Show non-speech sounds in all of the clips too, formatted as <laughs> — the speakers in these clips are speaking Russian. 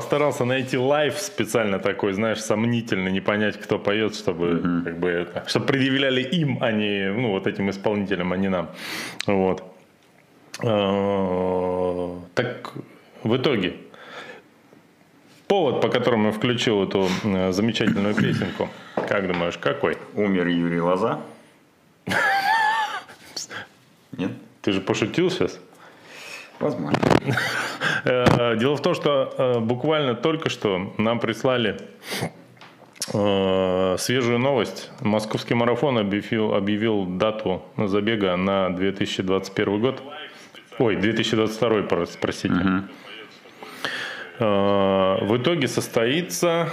постарался найти live специально такой, знаешь, сомнительный, не понять, кто поет, чтобы mm-hmm. как бы это, чтобы предъявляли им, а не ну вот этим исполнителям, а не нам. Вот. А, так в итоге повод, по которому я включил эту э, замечательную песенку, как думаешь, какой? Умер Юрий Лоза. <laughs> Нет? Ты же пошутил сейчас? Возможно. Э, дело в том, что э, буквально только что нам прислали э, свежую новость. Московский марафон объявил, объявил дату забега на 2021 год. Ой, 2022, простите. Угу. В итоге состоится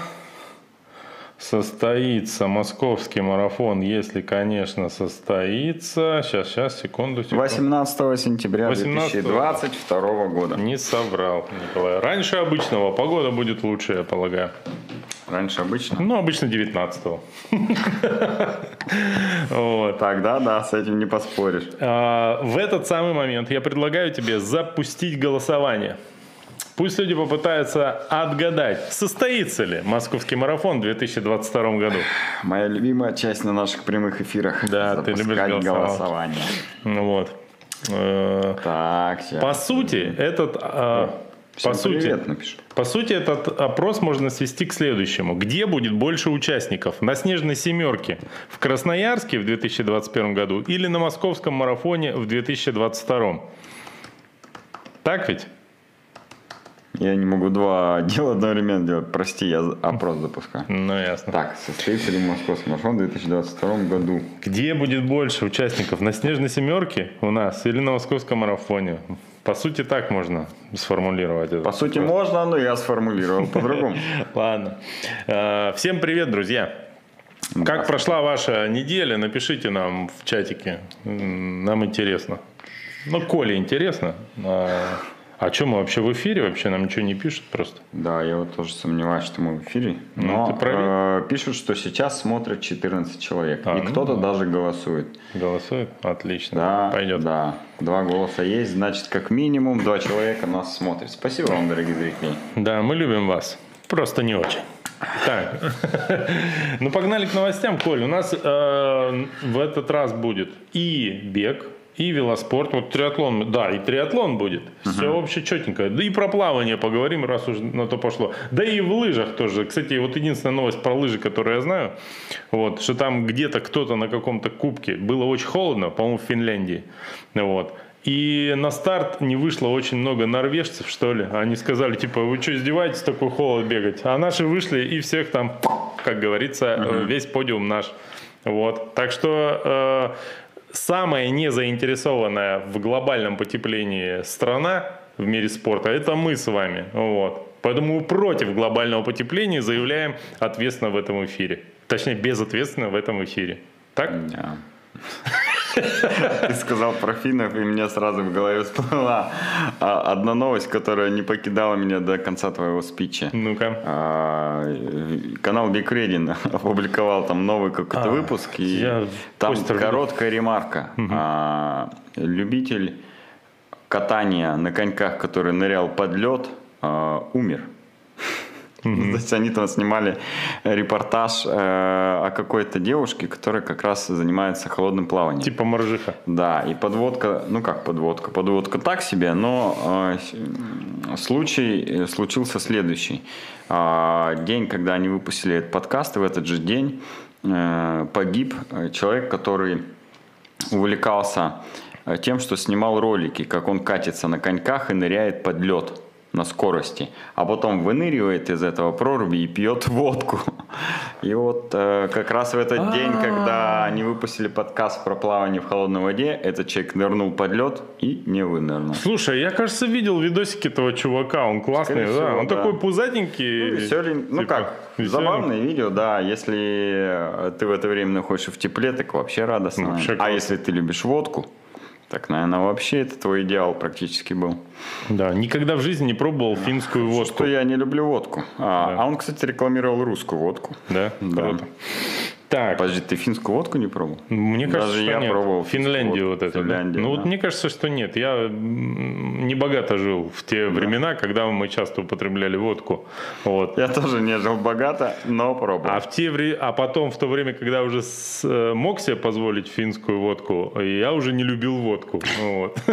состоится московский марафон, если, конечно, состоится. Сейчас, сейчас, секунду, секунду. 18 сентября 18 2022 года. Не соврал, Николай. Раньше обычного. Погода будет лучше, я полагаю. Раньше обычно? Ну, обычно 19-го. <laughs> вот. Тогда да, с этим не поспоришь. А, в этот самый момент я предлагаю тебе запустить голосование. Пусть люди попытаются отгадать, состоится ли московский марафон в 2022 году. Моя любимая часть на наших прямых эфирах. Да, ты любишь голосование. Ну вот. Э, так, сейчас. По сути, этот... А, Всем по сути, напишу. по сути, этот опрос можно свести к следующему. Где будет больше участников? На «Снежной семерке» в Красноярске в 2021 году или на московском марафоне в 2022? Так ведь? Я не могу два <laughs> дела одновременно делать. Прости, я опрос запускаю. Ну, ясно. Так, состоится ли московский марафон в 2022 году? Где будет больше участников? На «Снежной семерке» у нас или на московском марафоне? По сути, так можно сформулировать это. По сути, можно, но я сформулировал <laughs> по-другому. Ладно. А, всем привет, друзья. Как прошла ваша неделя? Напишите нам в чатике. Нам интересно. Ну, Коле интересно. А что, мы вообще в эфире? Вообще нам ничего не пишут просто? Да, я вот тоже сомневаюсь, что мы в эфире. Ну, Но э, пишут, что сейчас смотрят 14 человек. А, и ну, кто-то да. даже голосует. Голосует? Отлично. Да, Пойдет. Да. Два голоса есть, значит, как минимум два человека нас смотрят. Спасибо вам, дорогие зрители. Да, мы любим вас. Просто не очень. Так, <laughs> ну погнали к новостям, Коль. У нас э, в этот раз будет и бег, и велоспорт, вот триатлон, да, и триатлон будет. Угу. Все вообще четенько. Да и про плавание поговорим, раз уж на то пошло. Да и в лыжах тоже. Кстати, вот единственная новость про лыжи, которую я знаю, вот, что там где-то кто-то на каком-то кубке было очень холодно, по-моему, в Финляндии. Вот. И на старт не вышло очень много норвежцев, что ли. Они сказали, типа, вы что, издеваетесь, такой холод бегать? А наши вышли и всех там, как говорится, угу. весь подиум наш. Вот. Так что э, самая незаинтересованная в глобальном потеплении страна в мире спорта – это мы с вами. Вот. Поэтому мы против глобального потепления заявляем ответственно в этом эфире. Точнее, безответственно в этом эфире. Так? Yeah. Ты сказал про финнов, и мне сразу в голове всплыла а, одна новость, которая не покидала меня до конца твоего спича. Ну-ка. А, канал Big Reading опубликовал там новый какой-то а, выпуск, и там короткая ремарка. Любитель катания на коньках, который нырял под лед, умер. Mm-hmm. <laughs> То есть они там снимали репортаж э, о какой-то девушке, которая как раз занимается холодным плаванием. Типа моржиха. Да, и подводка, ну как подводка, подводка так себе, но э, случай э, случился следующий. Э, день, когда они выпустили этот подкаст, и в этот же день э, погиб человек, который увлекался э, тем, что снимал ролики, как он катится на коньках и ныряет под лед на скорости, а потом выныривает из этого проруби и пьет водку. И вот э, как раз в этот день, когда они выпустили подкаст про плавание в холодной воде, этот человек нырнул под лед и не вынырнул. Слушай, я, кажется, видел видосики этого чувака, он классный, да? Всего, он да. такой пузатенький. Ну, веселень... ну типа, как, веселенький. забавное видео, да. Если ты в это время находишься в тепле, так вообще радостно. Вообще а если ты любишь водку, так, наверное, вообще это твой идеал практически был. Да, никогда в жизни не пробовал финскую водку. Что я не люблю водку. А, да. а он, кстати, рекламировал русскую водку. Да? Да. Круто. Так. Подожди, ты финскую водку не пробовал? Мне кажется, Даже что я нет. пробовал Финляндию водку. вот это. да? Ну вот да. мне кажется, что нет. Я не богато жил в те времена, когда мы часто употребляли водку. Вот. Я тоже не жил богато, но пробовал. А, в те вре- а потом, в то время, когда уже с- э, мог себе позволить финскую водку, я уже не любил водку. Вот. <laughs>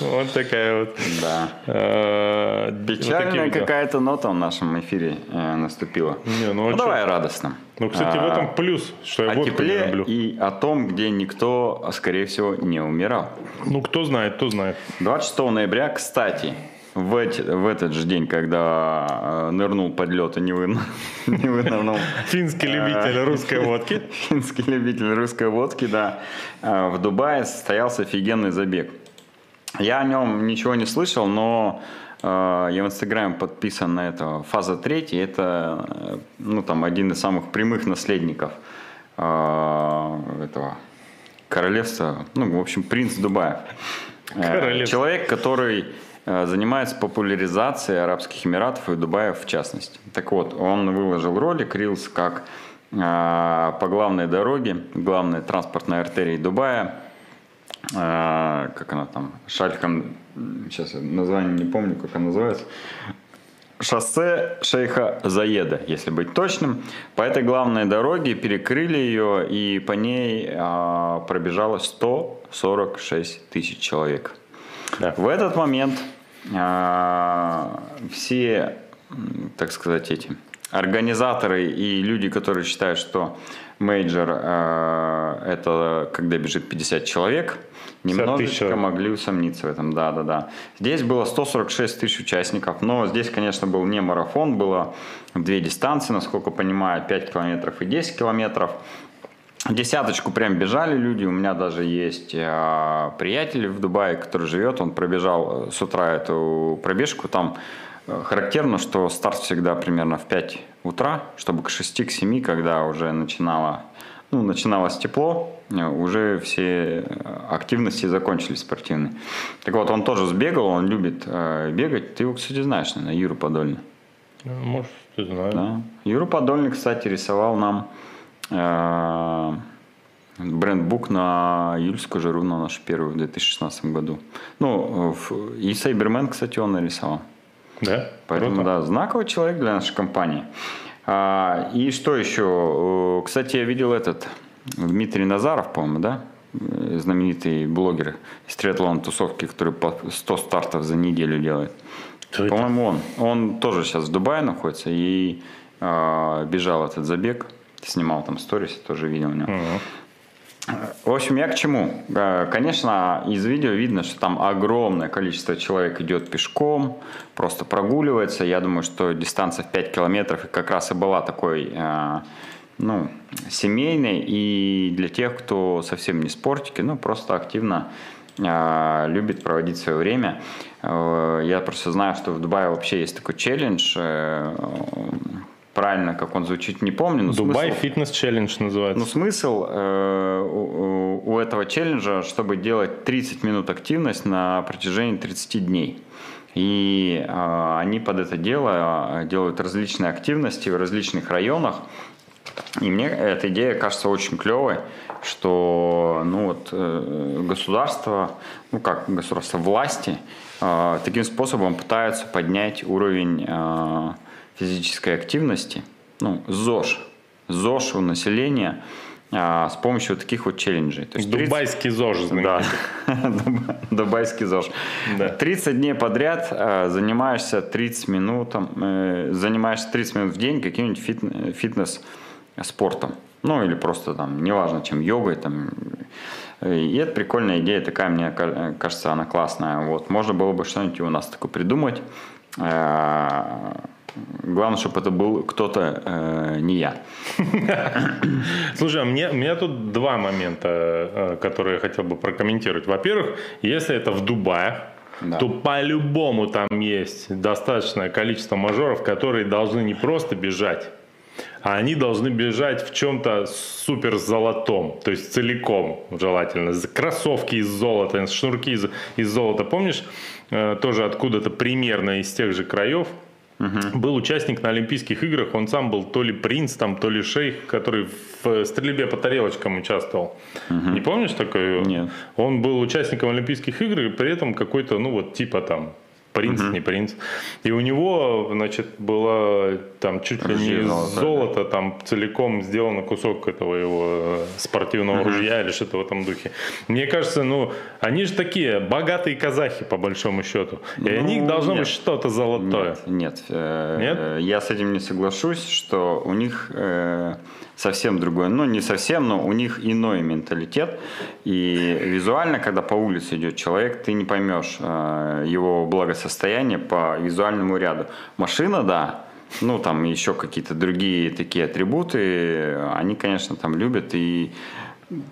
Вот такая вот. Да. э, вот Печальная вот какая-то нота в нашем эфире э, наступила. Ну, а Ну, чё? давай радостно. Ну, кстати, в А, этом плюс, что я О водку не тепле люблю. и о том, где никто, скорее всего, не умирал. Ну, кто знает, кто знает. 26 ноября, кстати, в, эти- в этот же день, когда э, нырнул под лед и не, вын- <laughs> не вынырнул Финский любитель русской <laughs> водки. финский любитель русской водки, да, э, в Дубае состоялся офигенный забег. Я о нем ничего не слышал, но э, я в Инстаграме подписан на это. Фаза третья, это э, ну, там, один из самых прямых наследников э, этого королевства, ну, в общем, принц Дубая. Э, Королевство. Человек, который э, занимается популяризацией Арабских Эмиратов и Дубая в частности. Так вот, он выложил ролик, рилс, как э, по главной дороге, главной транспортной артерии Дубая, э, как она там, Шальхам, сейчас я название не помню, как она называется, Шоссе шейха Заеда, если быть точным. По этой главной дороге перекрыли ее, и по ней а, пробежало 146 тысяч человек. Да. В этот момент а, все, так сказать, эти организаторы и люди, которые считают, что major а, это когда бежит 50 человек, 50 тысяч немножечко могли усомниться в этом, да, да, да. Здесь было 146 тысяч участников, но здесь, конечно, был не марафон, было две дистанции, насколько понимаю, 5 километров и 10 километров. Десяточку прям бежали люди. У меня даже есть а, приятель в Дубае, который живет. Он пробежал э, с утра эту пробежку. Там э, характерно, что старт всегда примерно в 5 утра, чтобы к 6 к 7, когда уже начинало, ну, начиналось тепло, э, уже все э, активности закончились спортивные. Так вот, он тоже сбегал, он любит э, бегать. Ты его, кстати, знаешь, наверное, Юру Подольна. Ну, Может, ты знаешь. Да. Юра Подольник, кстати, рисовал нам э, брендбук на июльскую жару, на нашу первую в 2016 году. Ну, в- и Сайбермен, кстати, он нарисовал. Да? Поэтому, Круто. да, знаковый человек для нашей компании. А, и что еще? Э, Кстати, я видел этот Дмитрий Назаров, по-моему, да? Э, Знаменитый блогер из триатлон тусовки, который по 100 стартов за неделю делает. По-моему, он. Он тоже сейчас в Дубае находится и а, бежал этот забег. Снимал там сторис, тоже видел у него. Мгм. В общем, я к чему? Э, Конечно, из видео видно, что там огромное количество человек идет пешком, просто прогуливается. Я думаю, что дистанция в 5 километров как раз и была такой, э, ну, семейной. И для тех, кто совсем не спортики, ну, просто активно э, любит проводить свое время. Я просто знаю, что в Дубае вообще есть такой челлендж. Правильно, как он звучит, не помню. но Дубай смысл- фитнес челлендж называется. ну, смысл э, у, у этого челленджа, чтобы делать 30 минут активность на протяжении 30 дней. И э, они под это дело э, делают различные активности в различных районах. И мне эта идея кажется очень клевой, что ну вот, э, государство, ну как государство власти, э, таким способом пытаются поднять уровень э, физической активности, ну, ЗОЖ, ЗОЖ у населения э, с помощью вот таких вот челленджей. То есть 30 <laughs> Дубайский ЗОЖ да, дубайский ЗОЖ. Да. 30 дней подряд э, занимаешься 30 минут, э, занимаешься 30 минут в день каким-нибудь фит- фитнес-спортом. Ну, или просто там, неважно, чем йогой, там. И это прикольная идея такая, мне ка- кажется, она классная. Вот. Можно было бы что-нибудь у нас такое придумать. Э, Главное, чтобы это был кто-то, э, не я. Слушай, а мне, у меня тут два момента, э, которые я хотел бы прокомментировать. Во-первых, если это в Дубае, Да. то по-любому там есть достаточное количество мажоров, которые должны не просто бежать, а они должны бежать в чем-то супер золотом, то есть целиком желательно. Кроссовки из золота, шнурки из, из золота. Помнишь, э, тоже откуда-то примерно из тех же краев был участник на Олимпийских играх, он сам был то ли принц, там, то ли шейх, который в стрельбе по тарелочкам участвовал. Не помнишь такое? Нет. Он был участником Олимпийских игр, и при этом какой-то, ну вот типа там принц, не принц. И у него, значит, было там чуть ли не из Золото. там целиком сделано кусок этого его э, спортивного ружья или что-то в этом духе. Мне кажется, ну, они же такие богатые казахи, по большому счету. И у них Ну, должно нет. быть что-то золотое. Нет, нет, э, Нет? я с этим не соглашусь, что у них э, совсем другой, ну не совсем, но у них иной менталитет. И визуально, когда по улице идет человек, ты не поймешь э, его благосостояние по визуальному ряду. Машина, да, ну там еще какие-то другие такие атрибуты, они, конечно, там любят и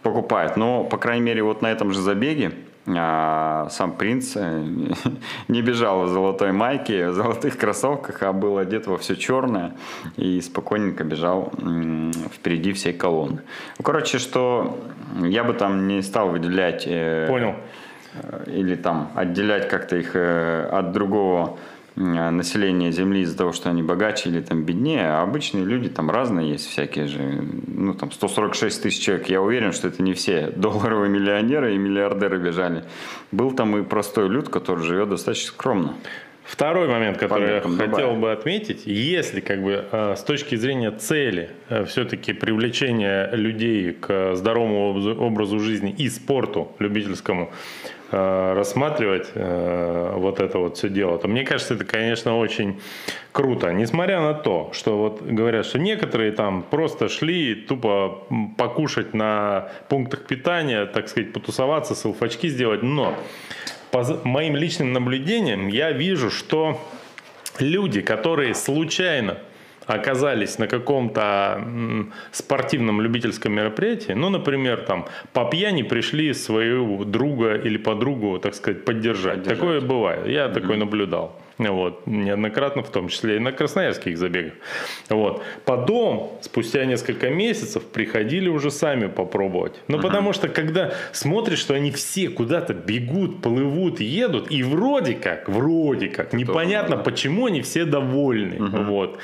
покупают. Но, по крайней мере, вот на этом же забеге а, сам принц э, <laughs> не бежал в золотой майке, в золотых кроссовках, а был одет во все черное и спокойненько бежал впереди всей колонны. Ну, короче, что я бы там не стал выделять э, Понял. э, или там отделять как-то их от другого э, населения Земли из-за того, что они богаче или там беднее, а обычные люди там разные есть всякие же. Ну там 146 тысяч человек, я уверен, что это не все <laughs> долларовые миллионеры и миллиардеры бежали. Был там и простой люд, который живет достаточно скромно. Второй момент, который я хотел Дубая. бы отметить, если как бы э, с точки зрения цели все-таки привлечения людей к здоровому образу- жизни и спорту любительскому э, рассматривать э, вот это вот все дело, то мне кажется, это, конечно, очень круто. Несмотря на то, что вот говорят, что некоторые там просто шли тупо покушать на пунктах питания, так сказать, потусоваться, селфачки сделать, но по моим личным наблюдениям я вижу, что люди, которые случайно оказались на каком-то спортивном любительском мероприятии, ну, например, там по пьяни пришли своего друга или подругу, так сказать, поддержать. Поддержать. Такое бывает. Я такое наблюдал. Вот, неоднократно, в том числе и на красноярских забегах. Вот. Потом, спустя несколько месяцев, приходили уже сами попробовать. Ну, потому что, когда смотришь, что они все куда-то бегут, плывут, едут, и вроде как, вроде как, непонятно, да. почему они все довольны. Вот.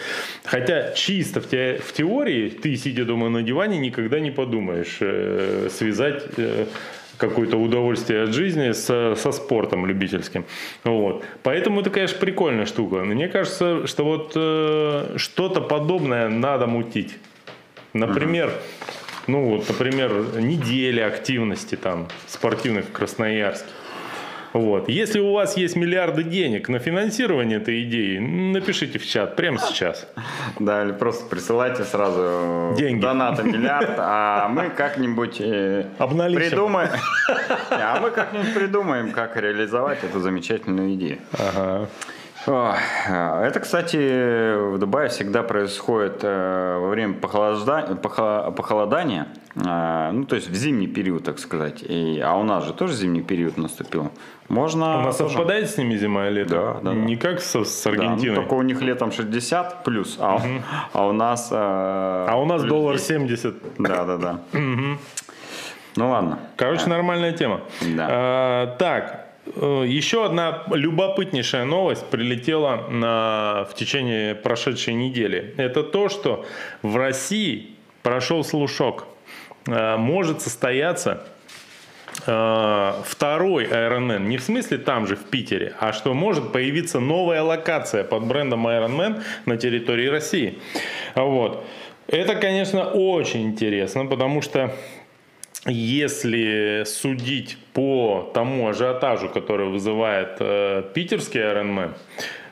Хотя чисто в, те- в теории ты, сидя дома на диване, никогда не подумаешь э, связать э, какое-то удовольствие от жизни со, со спортом любительским. Вот. Поэтому это, конечно, прикольная штука. Мне кажется, что вот э, что-то подобное надо мутить. Например, ну вот, например, неделя активности там спортивных в Красноярске. Вот. Если у вас есть миллиарды денег на финансирование этой идеи, напишите в чат прямо сейчас. Да, или просто присылайте сразу Деньги. доната миллиард, а мы как-нибудь э, придумаем, <laughs> а мы как-нибудь придумаем, как реализовать эту замечательную идею. Ага. Ох, Это, кстати, в Дубае всегда происходит э, во время похолода- похо- похолодания, э, ну, то есть в зимний период, так сказать. И, а у нас же тоже зимний период наступил. Можно... У нас тоже- совпадает с ними зима и лето? Да, да, да. Не как со- с Да, ну, Аргентиной. только у них летом 60 плюс, а, у- а у нас... э, А у нас доллар 10. 70. Да, да, да. Ну ладно. Короче, нормальная тема. Да. А, так, э, еще одна любопытнейшая новость прилетела на, в течение прошедшей недели. Это то, что в России прошел слушок. Э, Может состояться э, второй Ironman, не в смысле там же в Питере, а что может появиться новая локация под брендом Ironman на территории России. Вот. Это, конечно, очень интересно, потому что если судить по тому ажиотажу, который вызывает э, питерский Ironman,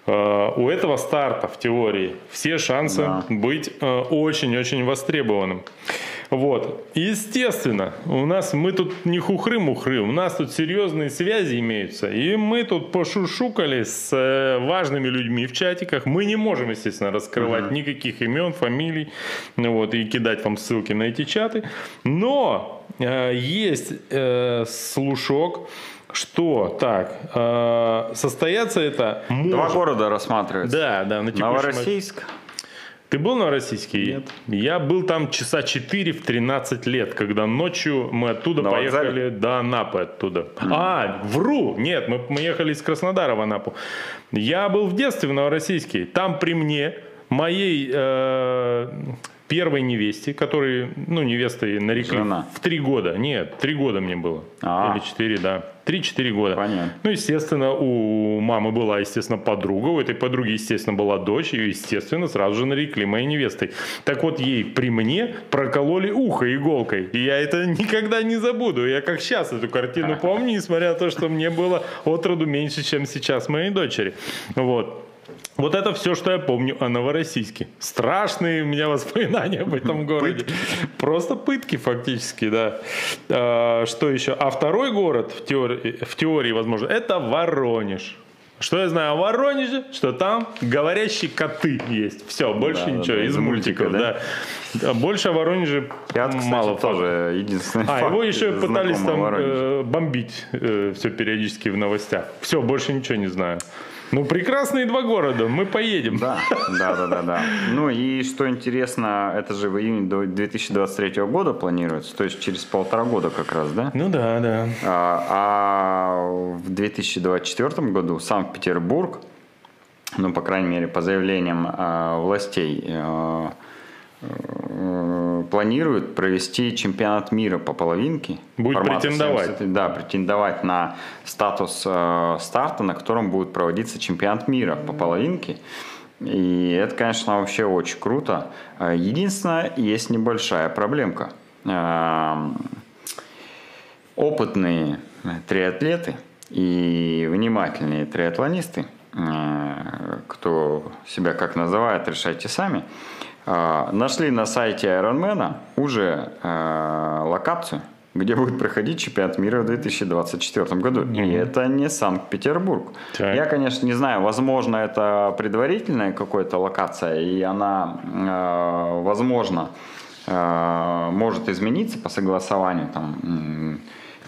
э, у этого старта в теории все шансы Да. быть э, очень-очень востребованным. Вот. Естественно, у нас мы тут не хухры-мухры, у нас тут серьезные связи имеются. И мы тут пошушукали с э, важными людьми в чатиках. Мы не можем, естественно, раскрывать никаких имен, фамилий, ну вот, и кидать вам ссылки на эти чаты. Но э, есть э, слушок, что так, э, состояться это может. Два города рассматриваются. Да, да, на. Новороссийск. Ты был на российский? Нет. Я был там часа 4 в 13 лет, когда ночью мы оттуда На поехали вокзале? до Анапы оттуда. А, вру! Нет, мы, мы ехали из Краснодара в Анапу. Я был в детстве в Новороссийске. Там при мне, моей э, первой невесте, которой, ну, невестой нарекли Жена. в три года. Нет, три года мне было. А. Или четыре, да. Три-четыре года. Понятно. Ну, естественно, у мамы была, естественно, подруга, у этой подруги, естественно, была дочь, ее, естественно, сразу же нарекли моей невестой. Так вот, ей при мне прокололи ухо иголкой. И я это никогда не забуду. Я как сейчас эту картину помню, несмотря на то, что мне было от роду меньше, чем сейчас моей дочери. Вот. Вот это все, что я помню о Новороссийске. Страшные у меня воспоминания об этом городе. Просто пытки фактически, да. А, что еще? А второй город, в теории, в теории, возможно, это Воронеж. Что я знаю о Воронеже? Что там говорящие коты есть. Все, больше Да, ничего. да, из мультиков, мультика, да. А Больше о Воронеже кстати, мало тоже единственный А, факт его еще пытались там э, бомбить все периодически в новостях. Все, больше ничего не знаю. Ну, прекрасные два города, мы поедем. Да, да, да, да, да. Ну и что интересно, это же в июне до 2023 года планируется, то есть через полтора года как раз, да? Ну да, да. А, а в 2024 году Санкт-Петербург, ну, по крайней мере, по заявлениям а, властей, э, планирует провести чемпионат мира по половинке. Будет претендовать. 70 да, претендовать на статус э, старта, на котором будет проводиться чемпионат мира по половинке. И это, конечно, вообще очень круто. Э, Единственное, есть небольшая проблемка. Эм, опытные э, триатлеты и внимательные триатлонисты, э, кто себя как называет, решайте сами, э, нашли на сайте Ironman уже э, локацию, где будет проходить чемпионат мира в 2024 году. И это не Санкт-Петербург. Я, конечно, не знаю, возможно, это предварительная какая-то локация, и она, э, возможно, э, может измениться по согласованию там,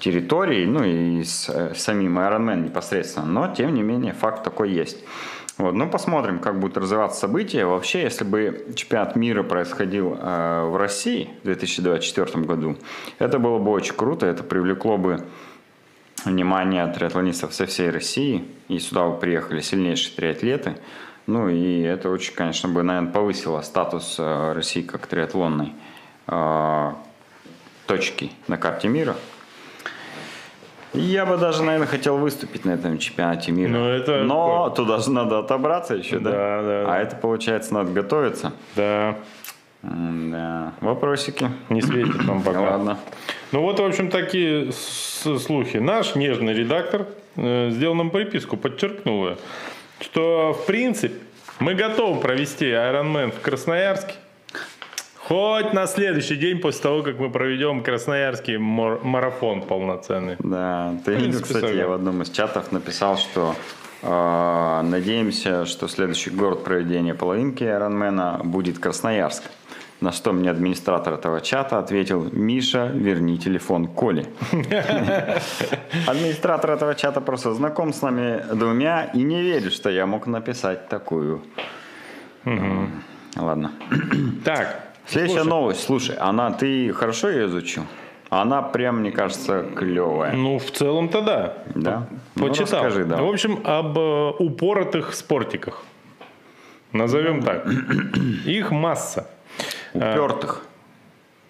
территории, ну и с э, самим Ironman непосредственно, но тем не менее факт такой есть. Вот, ну, посмотрим, как будут развиваться события. Вообще, если бы чемпионат мира происходил э, в России в 2024 году, это было бы очень круто, это привлекло бы внимание триатлонистов со всей России, и сюда бы приехали сильнейшие триатлеты. Ну и это очень, конечно, бы, наверное, повысило статус э, России как триатлонной э, точки на карте мира. Я бы даже, наверное, хотел выступить на этом чемпионате мира. Ну, это- Но туда же надо отобраться еще, да? Да, да, А да. это, получается, надо готовиться. Да, Да. Вопросики? не светит нам <coughs> пока. Ладно. Ну вот, в общем, такие слухи. Наш нежный редактор э, сделал нам приписку, подчеркнул ее, что, в принципе, мы готовы провести Ironman в Красноярске. Хоть на следующий день после того, как мы проведем красноярский марафон полноценный. Да, ты принципе, кстати, я согласен. в одном из чатов написал, что э, надеемся, что следующий город проведения половинки Ironman будет Красноярск. На что мне администратор этого чата ответил, Миша, верни телефон Коли. <laughs> Администратор этого чата просто знаком с нами двумя и не верит, что я мог написать такую. Ладно. Так, Следующая слушай, новость, слушай, она, ты хорошо ее изучил? Она прям, мне кажется, клевая. Ну, в целом-то да. Да? Ну, Почитал. расскажи, да. В общем, об э, упоротых спортиках. Назовем так. <clears throat> Их масса. Упертых.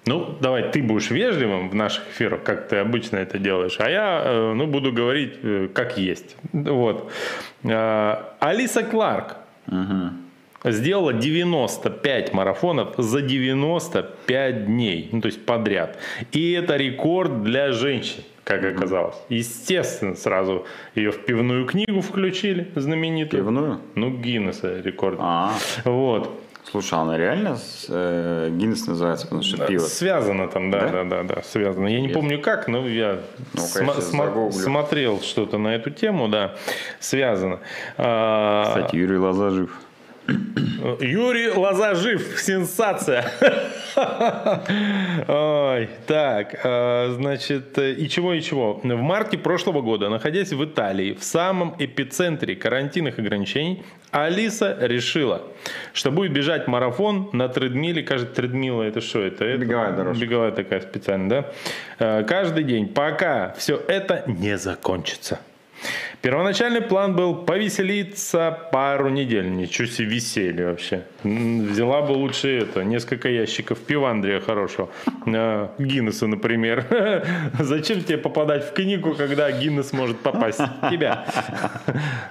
Ну, давай, ты будешь вежливым в наших эфирах, как ты обычно это делаешь, а я, э, ну, буду говорить, э, как есть. Вот. Э, Алиса Кларк сделала 95 марафонов за 95 дней, ну, то есть подряд. И это рекорд для женщин, как оказалось. Естественно, сразу ее в пивную книгу включили, знаменитую. Пивную? Ну, Гиннесса рекорд. А, Вот. слушай, она реально э, Гиннес называется, потому что пиво. Связано там, да, Да? да, да, да, связано. Я не Ясно. помню как, но я сма- загуглю. смотрел что-то на эту тему, да, связано. А, Кстати, Юрий Лоза жив. Юрий Лоза жив. Сенсация. Ой, так, э, значит, и чего, и чего. В марте прошлого года, находясь в Италии, в самом эпицентре карантинных ограничений, Алиса решила, что будет бежать марафон на тредмиле. Кажется, тредмила это что? Это, это Беговая дорожка. Беговая такая специальная, да? Э, Каждый день, пока все это не закончится. Первоначальный план был повеселиться пару недель. Ничего себе веселье вообще. Взяла бы лучше это, несколько ящиков пива Андрея хорошего. Э, Гиннесса, например. <laughs> Зачем тебе попадать в книгу, когда Гиннес может попасть в тебя?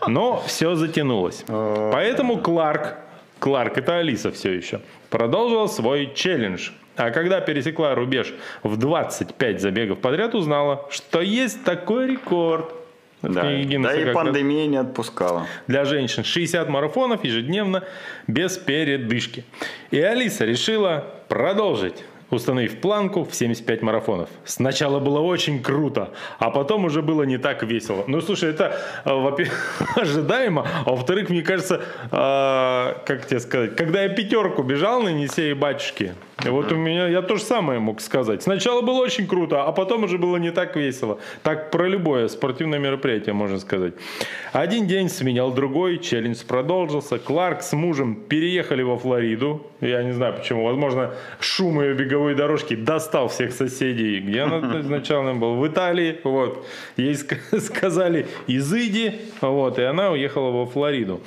Но все затянулось. Поэтому Кларк, Кларк это Алиса все еще, продолжила свой челлендж. А когда пересекла рубеж в 25 забегов подряд, узнала, что есть такой рекорд. Да, книге да и пандемия не отпускала. для женщин 60 марафонов ежедневно без передышки. И Алиса решила продолжить установив планку в 75 марафонов. Сначала было очень круто, а потом уже было не так весело. Ну, слушай, это, э, во-первых, <laughs> ожидаемо, а во-вторых, мне кажется, э, как тебе сказать, когда я пятерку бежал на Енисее батюшки, вот у меня, я то же самое мог сказать. Сначала было очень круто, а потом уже было не так весело. Так про любое спортивное мероприятие можно сказать. Один день сменял другой, челлендж продолжился. Кларк с мужем переехали во Флориду. Я не знаю почему. Возможно, шум ее беговой дорожки достал всех соседей. Где она <laughs> изначально была? В Италии. Вот. Ей ск- <laughs> сказали, изыди. Вот. И она уехала во Флориду.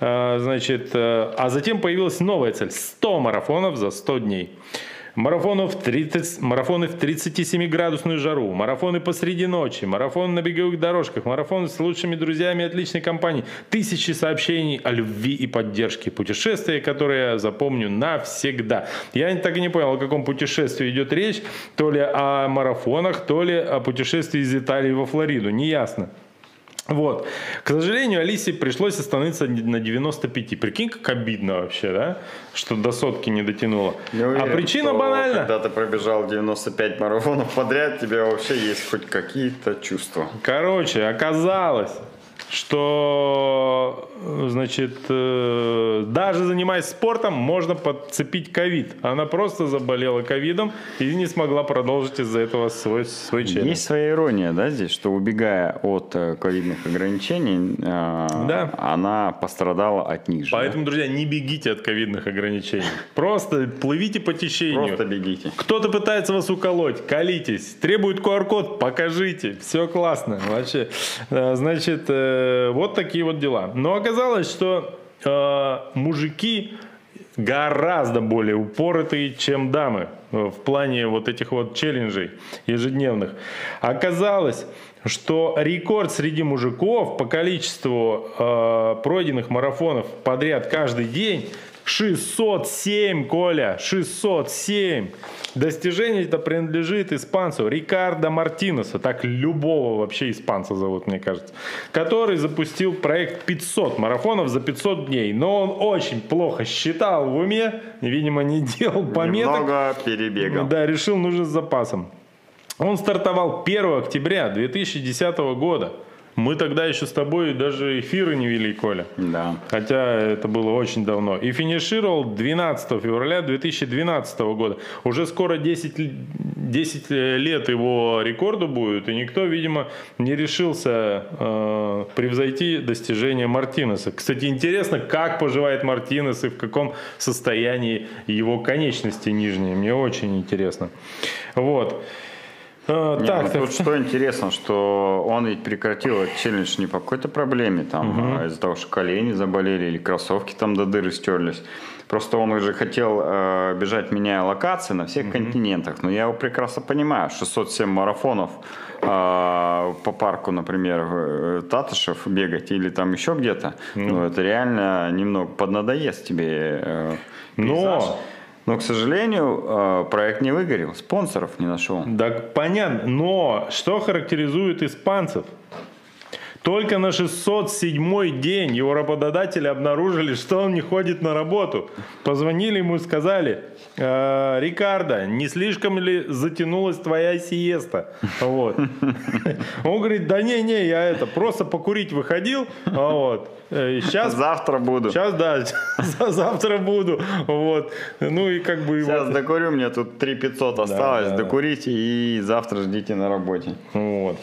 А, Значит, э, а затем появилась новая цель. 100 марафонов за 100 дней. Марафоны в, 30, марафоны в 37-градусную жару, марафоны посреди ночи, марафон на беговых дорожках, марафоны с лучшими друзьями отличной компании, тысячи сообщений о любви и поддержке, путешествия, которые я запомню навсегда. Я так и не понял, о каком путешествии идет речь, то ли о марафонах, то ли о путешествии из Италии во Флориду, неясно. Вот. К сожалению, Алисе пришлось остановиться на 95. Прикинь, как обидно вообще, да? Что до сотки не дотянула. Не а уверен, причина что банальна. Когда ты пробежал 95 марафонов подряд, тебе вообще есть хоть какие-то чувства. Короче, оказалось, что, э, значит, э, даже занимаясь спортом, можно подцепить ковид. Она просто заболела ковидом и не смогла продолжить из-за этого свой, свой челлендж. Есть своя ирония, да, здесь, что убегая от э, ковидных ограничений, э, Да. она пострадала от них же. да? Поэтому, друзья, не бегите от ковидных ограничений. Просто плывите по течению. Просто бегите. Кто-то пытается вас уколоть, колитесь. Требует QR-код, покажите. Все классно. Вообще. Значит, э, вот такие вот дела. Но оказалось, что э, мужики гораздо более упоротые, чем дамы э, в плане вот этих вот челленджей ежедневных. Оказалось, что рекорд среди мужиков по количеству э, пройденных марафонов подряд каждый день 607, Коля, 607. Достижение это принадлежит испанцу Рикардо Мартинесу, так любого вообще испанца зовут, мне кажется, который запустил проект 500 марафонов за 500 дней. Но он очень плохо считал в уме, видимо, не делал пометок. Немного перебегал. Да, решил, нужно с запасом. Он стартовал 1 октября 2010 года. Мы тогда еще с тобой даже эфиры не вели, Коля. Да. Хотя это было очень давно. И финишировал 12 февраля 2012 года. Уже скоро 10, л- 10 лет его рекорду будет. И никто, видимо, не решился э, превзойти достижения Мартинеса. Кстати, интересно, как поживает Мартинес и в каком состоянии его конечности нижние. Мне очень интересно. Вот. Э, Не, так, ну, тут что интересно, что он ведь прекратил этот челлендж не по какой-то проблеме, там, а из-за того, что колени заболели или кроссовки там до дыры стерлись. Просто он уже хотел э, бежать, меняя локации на всех континентах. Но я его прекрасно понимаю. 607 марафонов э, по парку, например, в, э, Татышев бегать или там еще где-то. Ну, это реально немного поднадоест тебе э, пейзаж. Но, к сожалению, э, проект не выгорел, спонсоров не нашел. Да, понятно. Но что характеризует испанцев? Только на 607 день его работодатели обнаружили, что он не ходит на работу. Позвонили ему и сказали, «Э, Рикардо, не слишком ли затянулась твоя сиеста? Вот. <laughs> Он говорит, да не-не, я это, просто покурить выходил, вот. Сейчас, Завтра буду. сейчас, да, <laughs> завтра буду, вот. Ну и как бы... Сейчас вот. докурю, мне тут 3 500 осталось, да, да. докурите и завтра ждите на работе. Вот.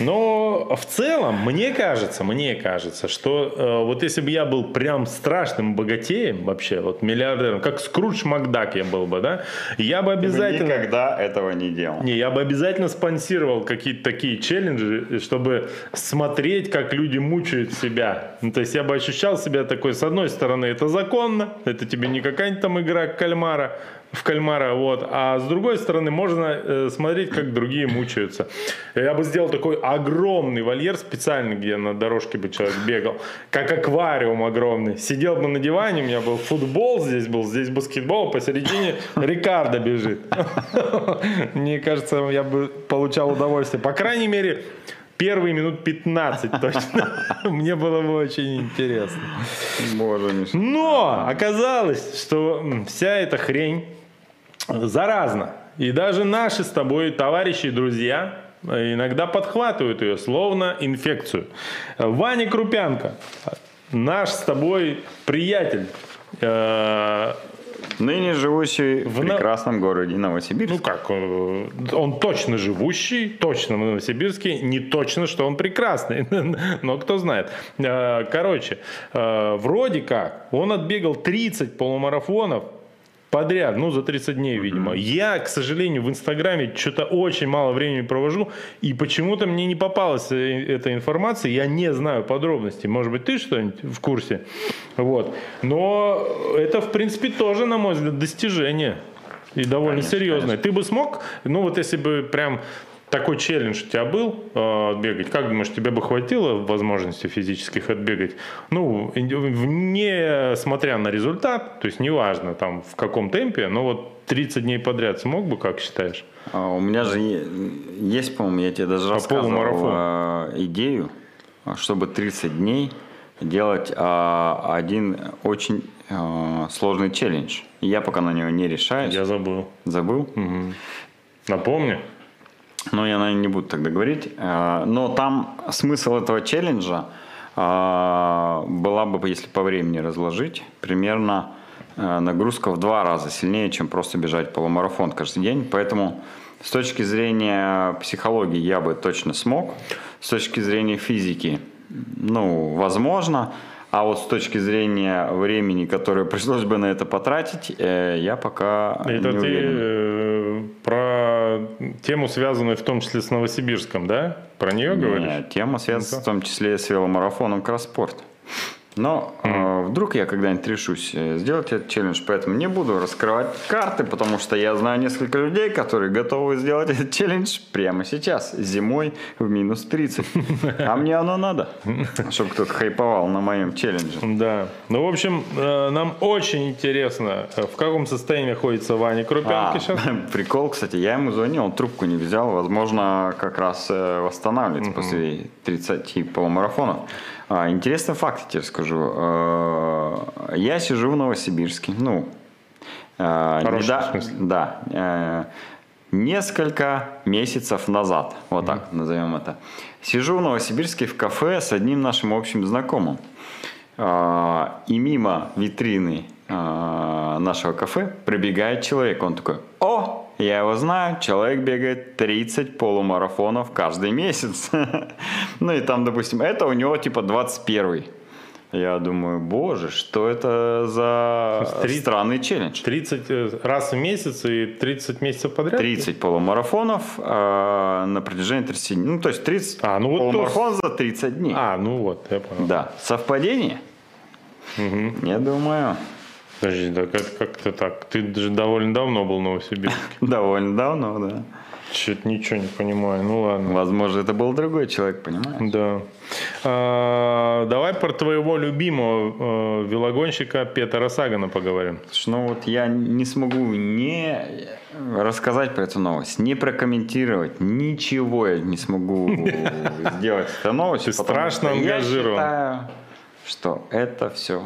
Но в целом, мне кажется, мне кажется, что э, вот если бы я был прям страшным богатеем вообще, вот миллиардером, как Скрудж Макдак я был бы, да, я бы обязательно... Никогда этого не делал. Не, я бы обязательно спонсировал какие-то такие челленджи, чтобы смотреть, как люди мучают себя. Ну, то есть я бы ощущал себя такой, с одной стороны, это законно, это тебе не какая-нибудь там игра кальмара, в кальмара, вот, а с другой стороны можно э, смотреть, как другие мучаются. Я бы сделал такой огромный вольер специальный, где на дорожке бы человек бегал, как аквариум огромный. Сидел бы на диване, у меня был футбол здесь был, здесь баскетбол, посередине Рикардо бежит. <laughs> Мне кажется, я бы получал удовольствие. По крайней мере, первые минут 15 точно. <laughs> Мне было бы очень интересно. Боже, Миша. Но оказалось, что вся эта хрень заразна. И даже наши с тобой товарищи и друзья э, иногда подхватывают ее, словно инфекцию. Ваня Крупянко, наш с тобой приятель, э, Ныне живущий в В на- прекрасном городе Новосибирск. ну как, э, он точно живущий, точно в Новосибирске, не точно, что он прекрасный, <laughs> но кто знает. Короче, вроде как он отбегал 30 полумарафонов подряд, ну, за 30 дней, видимо. Я, к сожалению, в Инстаграме что-то очень мало времени провожу, и почему-то мне не попалась э, эта информация, я не знаю подробностей. Может быть, ты что-нибудь в курсе? Вот. Но это, в принципе, тоже, на мой взгляд, достижение. И довольно Конечно, серьезное. Ты бы смог, ну, вот если бы прям такой челлендж у тебя был э, отбегать, как думаешь, тебе бы хватило возможности физических отбегать? Ну, не смотря на результат, то есть неважно там в каком темпе, но вот 30 дней подряд смог бы, как считаешь? А У меня же есть, по-моему, я тебе даже рассказывал полумарафону. а, идею, а, чтобы 30 дней делать а, один очень а, сложный челлендж. Я пока на него не решаюсь. Я забыл. Забыл? Напомни. Но я, наверное, не буду тогда говорить. А, Но там смысл этого челленджа а, была бы, если по времени разложить, примерно а, нагрузка в два раза сильнее, чем просто бежать полумарафон каждый день. Поэтому с точки зрения психологии я бы точно смог. С точки зрения физики, ну, возможно. А вот с точки зрения времени, которое пришлось бы на это потратить, э, я пока Это не ты уверен. Тему, связанную в том числе с Новосибирском, да? Про нее говоришь? Нет, тема связана в том числе с веломарафоном Кросспорт. Но э, вдруг я когда-нибудь решусь э, сделать этот челлендж, поэтому не буду раскрывать карты, потому что я знаю несколько людей, которые готовы сделать этот челлендж прямо сейчас, зимой в минус 30. А мне оно надо, чтобы кто-то хайповал на моем челлендже. Да. Ну, в общем, э, нам очень интересно, э, в каком состоянии находится Ваня Крупянки А, сейчас. <laughs> прикол, кстати, я ему звонил, он трубку не взял, возможно, как раз восстанавливается после 30 полумарафонов. А, интересный факт я тебе расскажу. Э, Я сижу в Новосибирске, ну, э, Хорошем неда- да, э, несколько месяцев назад, вот так назовем это, сижу в Новосибирске в кафе с одним нашим общим знакомым. А, И мимо витрины а, нашего кафе пробегает человек. Он такой, о, я его знаю, человек бегает 30 полумарафонов каждый месяц. <laughs> Ну и там, допустим, это у него типа 21 Я думаю, боже, что это за То есть странный челлендж. 30 э, раз в месяц и 30 месяцев подряд? 30 полумарафонов а, на протяжении 30 дней. Ну, то есть 30 А, ну вот то- полумарафон за 30 дней. А, ну вот, я понял. Да. Совпадение? Я думаю, Подожди, да как, как-то так. Ты же довольно давно был в Новосибирске. <laughs> довольно давно, да. Что-то ничего не понимаю. Ну ладно. Возможно, это был другой человек, понимаешь? Да. А, давай про твоего любимого э, велогонщика Петра Сагана поговорим. Слушай, ну вот я не смогу не рассказать про эту новость, не прокомментировать, ничего я не смогу <laughs> сделать с этой новостью. Ты потому страшно что я ангажирован. считаю, что это все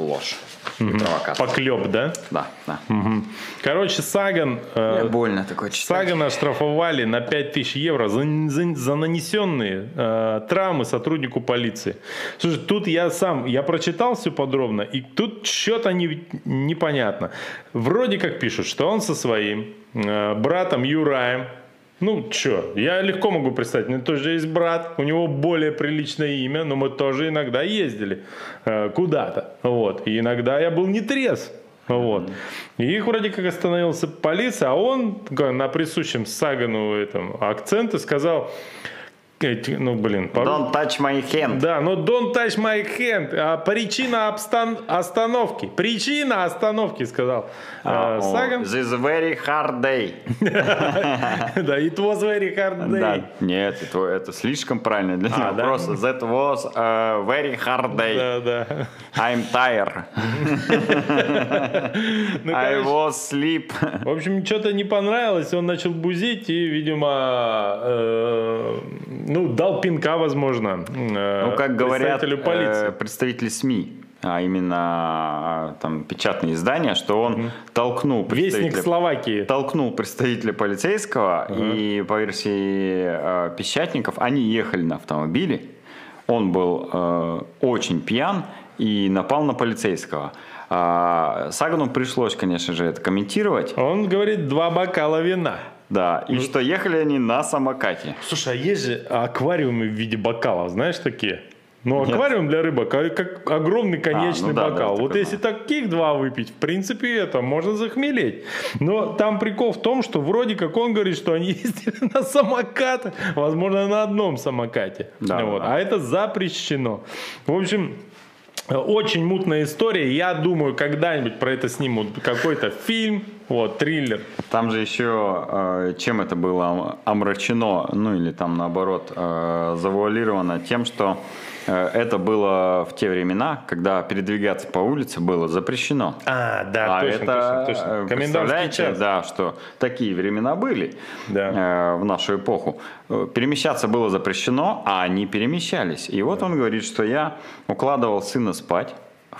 ложь провокация. Поклеп, да? Да, да. Мгм. Короче, Саган... э, Мне больно такое читать. Сагана оштрафовали на 5000 евро за, за- за нанесенные э, травмы сотруднику полиции. Слушай, тут я сам, я прочитал все подробно, и тут что-то не, непонятно. Вроде как пишут, что он со своим э, братом Юраем, ну, что, я легко могу представить, у меня тоже есть брат, у него более приличное имя, но мы тоже иногда ездили э, куда-то, вот, и иногда я был не трезв, вот. И их вроде как остановился полиция, а он на присущем Сагану этом акценте сказал, эти, ну, блин, по- Don't touch my hand. да, но don't touch my hand. А причина обстан- остановки. Причина остановки, сказал э, о, Саган. This very hard day. <laughs> Да, it was very hard day. Да, нет, это, это слишком правильно для А, него. да? That was a very hard day. Да, да. I'm tired. <laughs> Ну, I was sleep. В общем, что-то не понравилось, он начал бузить и, видимо, э, ну, дал пинка, возможно, э, Ну, как говорят э, представители СМИ, а именно э, там печатные издания, что он толкнул Вестник представителя Словакии. толкнул представителя полицейского, и по версии э, печатников, они ехали на автомобиле. Он был э, очень пьян и напал на полицейского. А, Сагану пришлось, конечно же, это комментировать. Он говорит, два бокала вина. Да, Ну, и что ехали они на самокате. Слушай, а есть же аквариумы в виде бокалов, знаешь такие? Ну, Нет. аквариум для рыбок, а как огромный конечный ну да, бокал. да, вот такой, если таких два выпить, в принципе, это можно захмелеть. Но там прикол в том, что вроде как он говорит, что они <laughs> ездили на самокатах, возможно, на одном самокате. Да, Вот. да. А это запрещено. В общем, очень мутная история. Я думаю, когда-нибудь про это снимут какой-то фильм, вот, триллер. Там же еще, э, чем это было омрачено, ну или там наоборот, э, завуалировано тем, что это было в те времена, когда передвигаться по улице было запрещено. А, да, а точно, это, точно, точно. э, Комендантский представляете, час. да, что такие времена были Да. э, в нашу эпоху. Э, Перемещаться было запрещено, а они перемещались. И вот он говорит, что я укладывал сына спать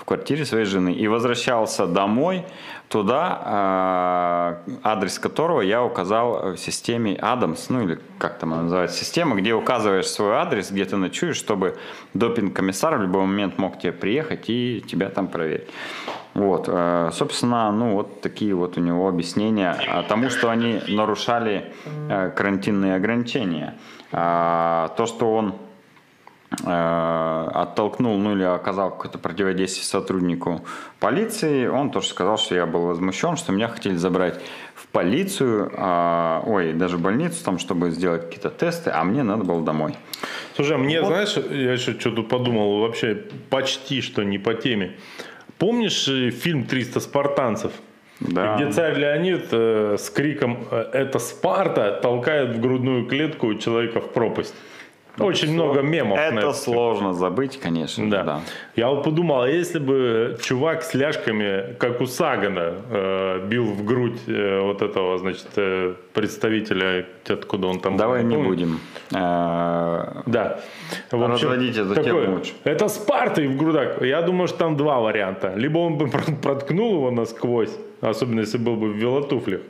квартире своей жены и возвращался домой туда, э, адрес которого я указал в системе Adams, ну или как там она называется, система, где указываешь свой адрес, где ты ночуешь, чтобы допинг-комиссар в любой момент мог тебе приехать и тебя там проверить. Вот, э, собственно, ну вот такие вот у него объяснения а, тому, что они нарушали э, карантинные ограничения. А, То, что он э, оттолкнул, ну или оказал какое-то противодействие сотруднику полиции, он тоже сказал, что я был возмущен, что меня хотели забрать в полицию, а, ой, даже в больницу, там, чтобы сделать какие-то тесты, а мне надо было домой. Слушай, а мне, знаешь, я еще что тут подумал, вообще почти что не по теме. Помнишь э, фильм «300 спартанцев»? Да. Где царь Леонид э, с криком э, «Это Спарта!» толкает в грудную клетку человека в пропасть. Очень много мемов Это сложно забыть, конечно. Да. да. Я вот подумал, а если бы чувак с ляжками, как у Сагана, э, бил в грудь э, вот этого, значит, э, представителя, откуда он там... Давай не помню. будем. э, Да. Общем, Разводить эту такое, тему лучше. Это Спарта и в грудак. Я думаю, что там два варианта. Либо он бы <laughs> про- проткнул его насквозь, особенно если был бы в велотуфлях,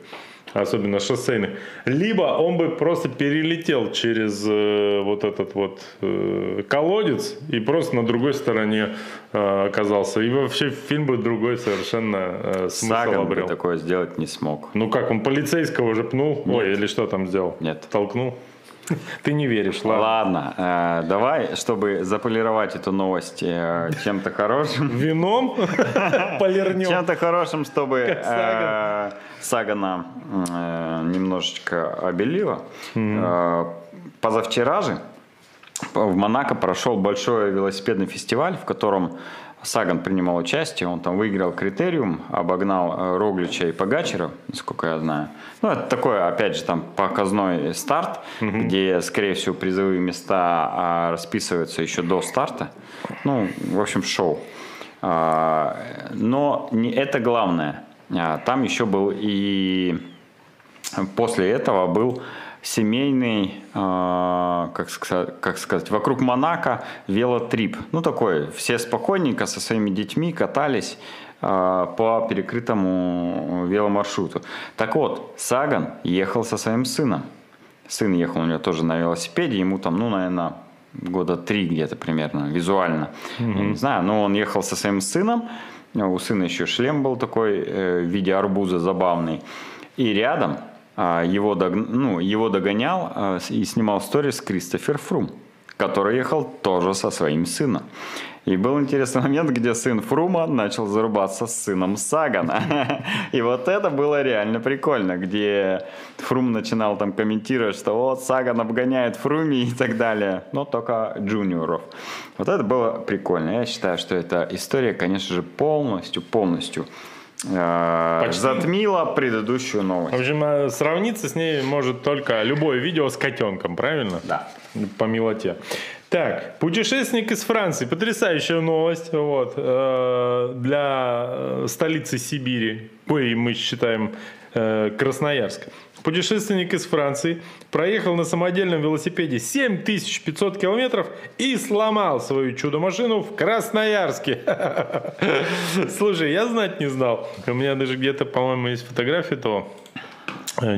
особенно шоссейных. Либо он бы просто перелетел через э, вот этот вот э, колодец и просто на другой стороне э, оказался. И вообще фильм бы другой совершенно э, смысл Саган бы обрел. такое сделать не смог. Ну как, он полицейского уже пнул? Ой, или что там сделал? Нет. Толкнул? <laughs> Ты не веришь, ладно. Ладно, э, давай, чтобы заполировать эту новость э, чем-то хорошим. Вином <laughs> полирнем. Чем-то хорошим, чтобы э, Сагана э, немножечко обелило. Э, Позавчера же в Монако прошел большой велосипедный фестиваль, в котором Саган принимал участие, он там выиграл критериум, обогнал э, Роглича и Погачера, насколько я знаю. Ну, это такой, опять же, там показной старт, угу. где, скорее всего, призовые места а, расписываются еще до старта. Ну, в общем, шоу. А, но не это главное. А, там еще был и после этого был семейный, э, как, сказать, как сказать, вокруг Монако велотрип. Ну, такой, все спокойненько со своими детьми катались э, по перекрытому веломаршруту. Так вот, Саган ехал со своим сыном. Сын ехал у него тоже на велосипеде, ему там, ну, наверное, года три где-то примерно, визуально. Mm-hmm. не знаю, но он ехал со своим сыном, у сына еще шлем был такой э, в виде арбуза забавный. И рядом а, его, дог... ну, его догонял а, и снимал сторис Кристофер Фрум, который ехал тоже со своим сыном. И был интересный момент, где сын Фрума начал зарубаться с сыном Сагана. <laughs> И вот это было реально прикольно, где Фрум начинал там комментировать, что вот Саган обгоняет Фруми и так далее, но только джуниоров. Вот это было прикольно. Я считаю, что эта история, конечно же, полностью, полностью Э, Почти. затмила предыдущую новость. В общем, э, сравниться с ней может только любое видео с котенком, правильно? Да. По милоте. Так, путешественник из Франции. Потрясающая новость вот, э, для столицы Сибири. Ой, мы считаем Красноярск. Путешественник из Франции проехал на самодельном велосипеде 7500 километров и сломал свою чудо-машину в Красноярске. <laughs> Слушай, я знать не знал. У меня даже где-то, по-моему, есть фотография этого э,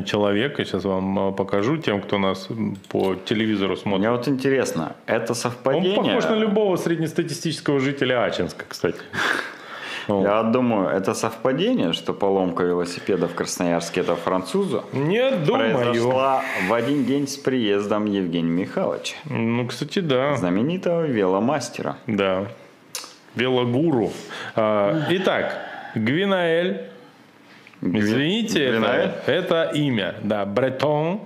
человека. Сейчас вам э, покажу тем, кто нас по телевизору смотрит. Мне вот интересно, это совпадение? Он похож на любого среднестатистического жителя Ачинска, кстати. <laughs> Я думаю, это совпадение, что поломка велосипеда в Красноярске это французу? Нет, думаю. Произошла в один день с приездом Евгения Михайловича. Ну, кстати, да. Знаменитого веломастера. Да. Велогуру. А, итак, Гвинаэль. Извините, Это, это имя. Да, Бретон.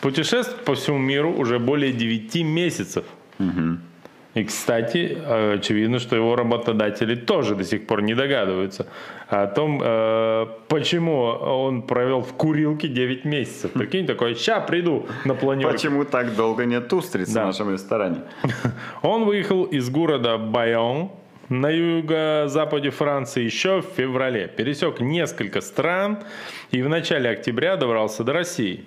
Путешествует по всему миру уже более 9 месяцев. Угу. И, кстати, очевидно, что его работодатели тоже до сих пор не догадываются о том, э, почему он провел в курилке 9 месяцев. <laughs> Прикинь, такой, ща приду на планерку. Почему так долго нет устриц да. в нашем ресторане? <laughs> Он выехал из города Байон, на юго-западе Франции еще в феврале. Пересек несколько стран и в начале октября добрался до России.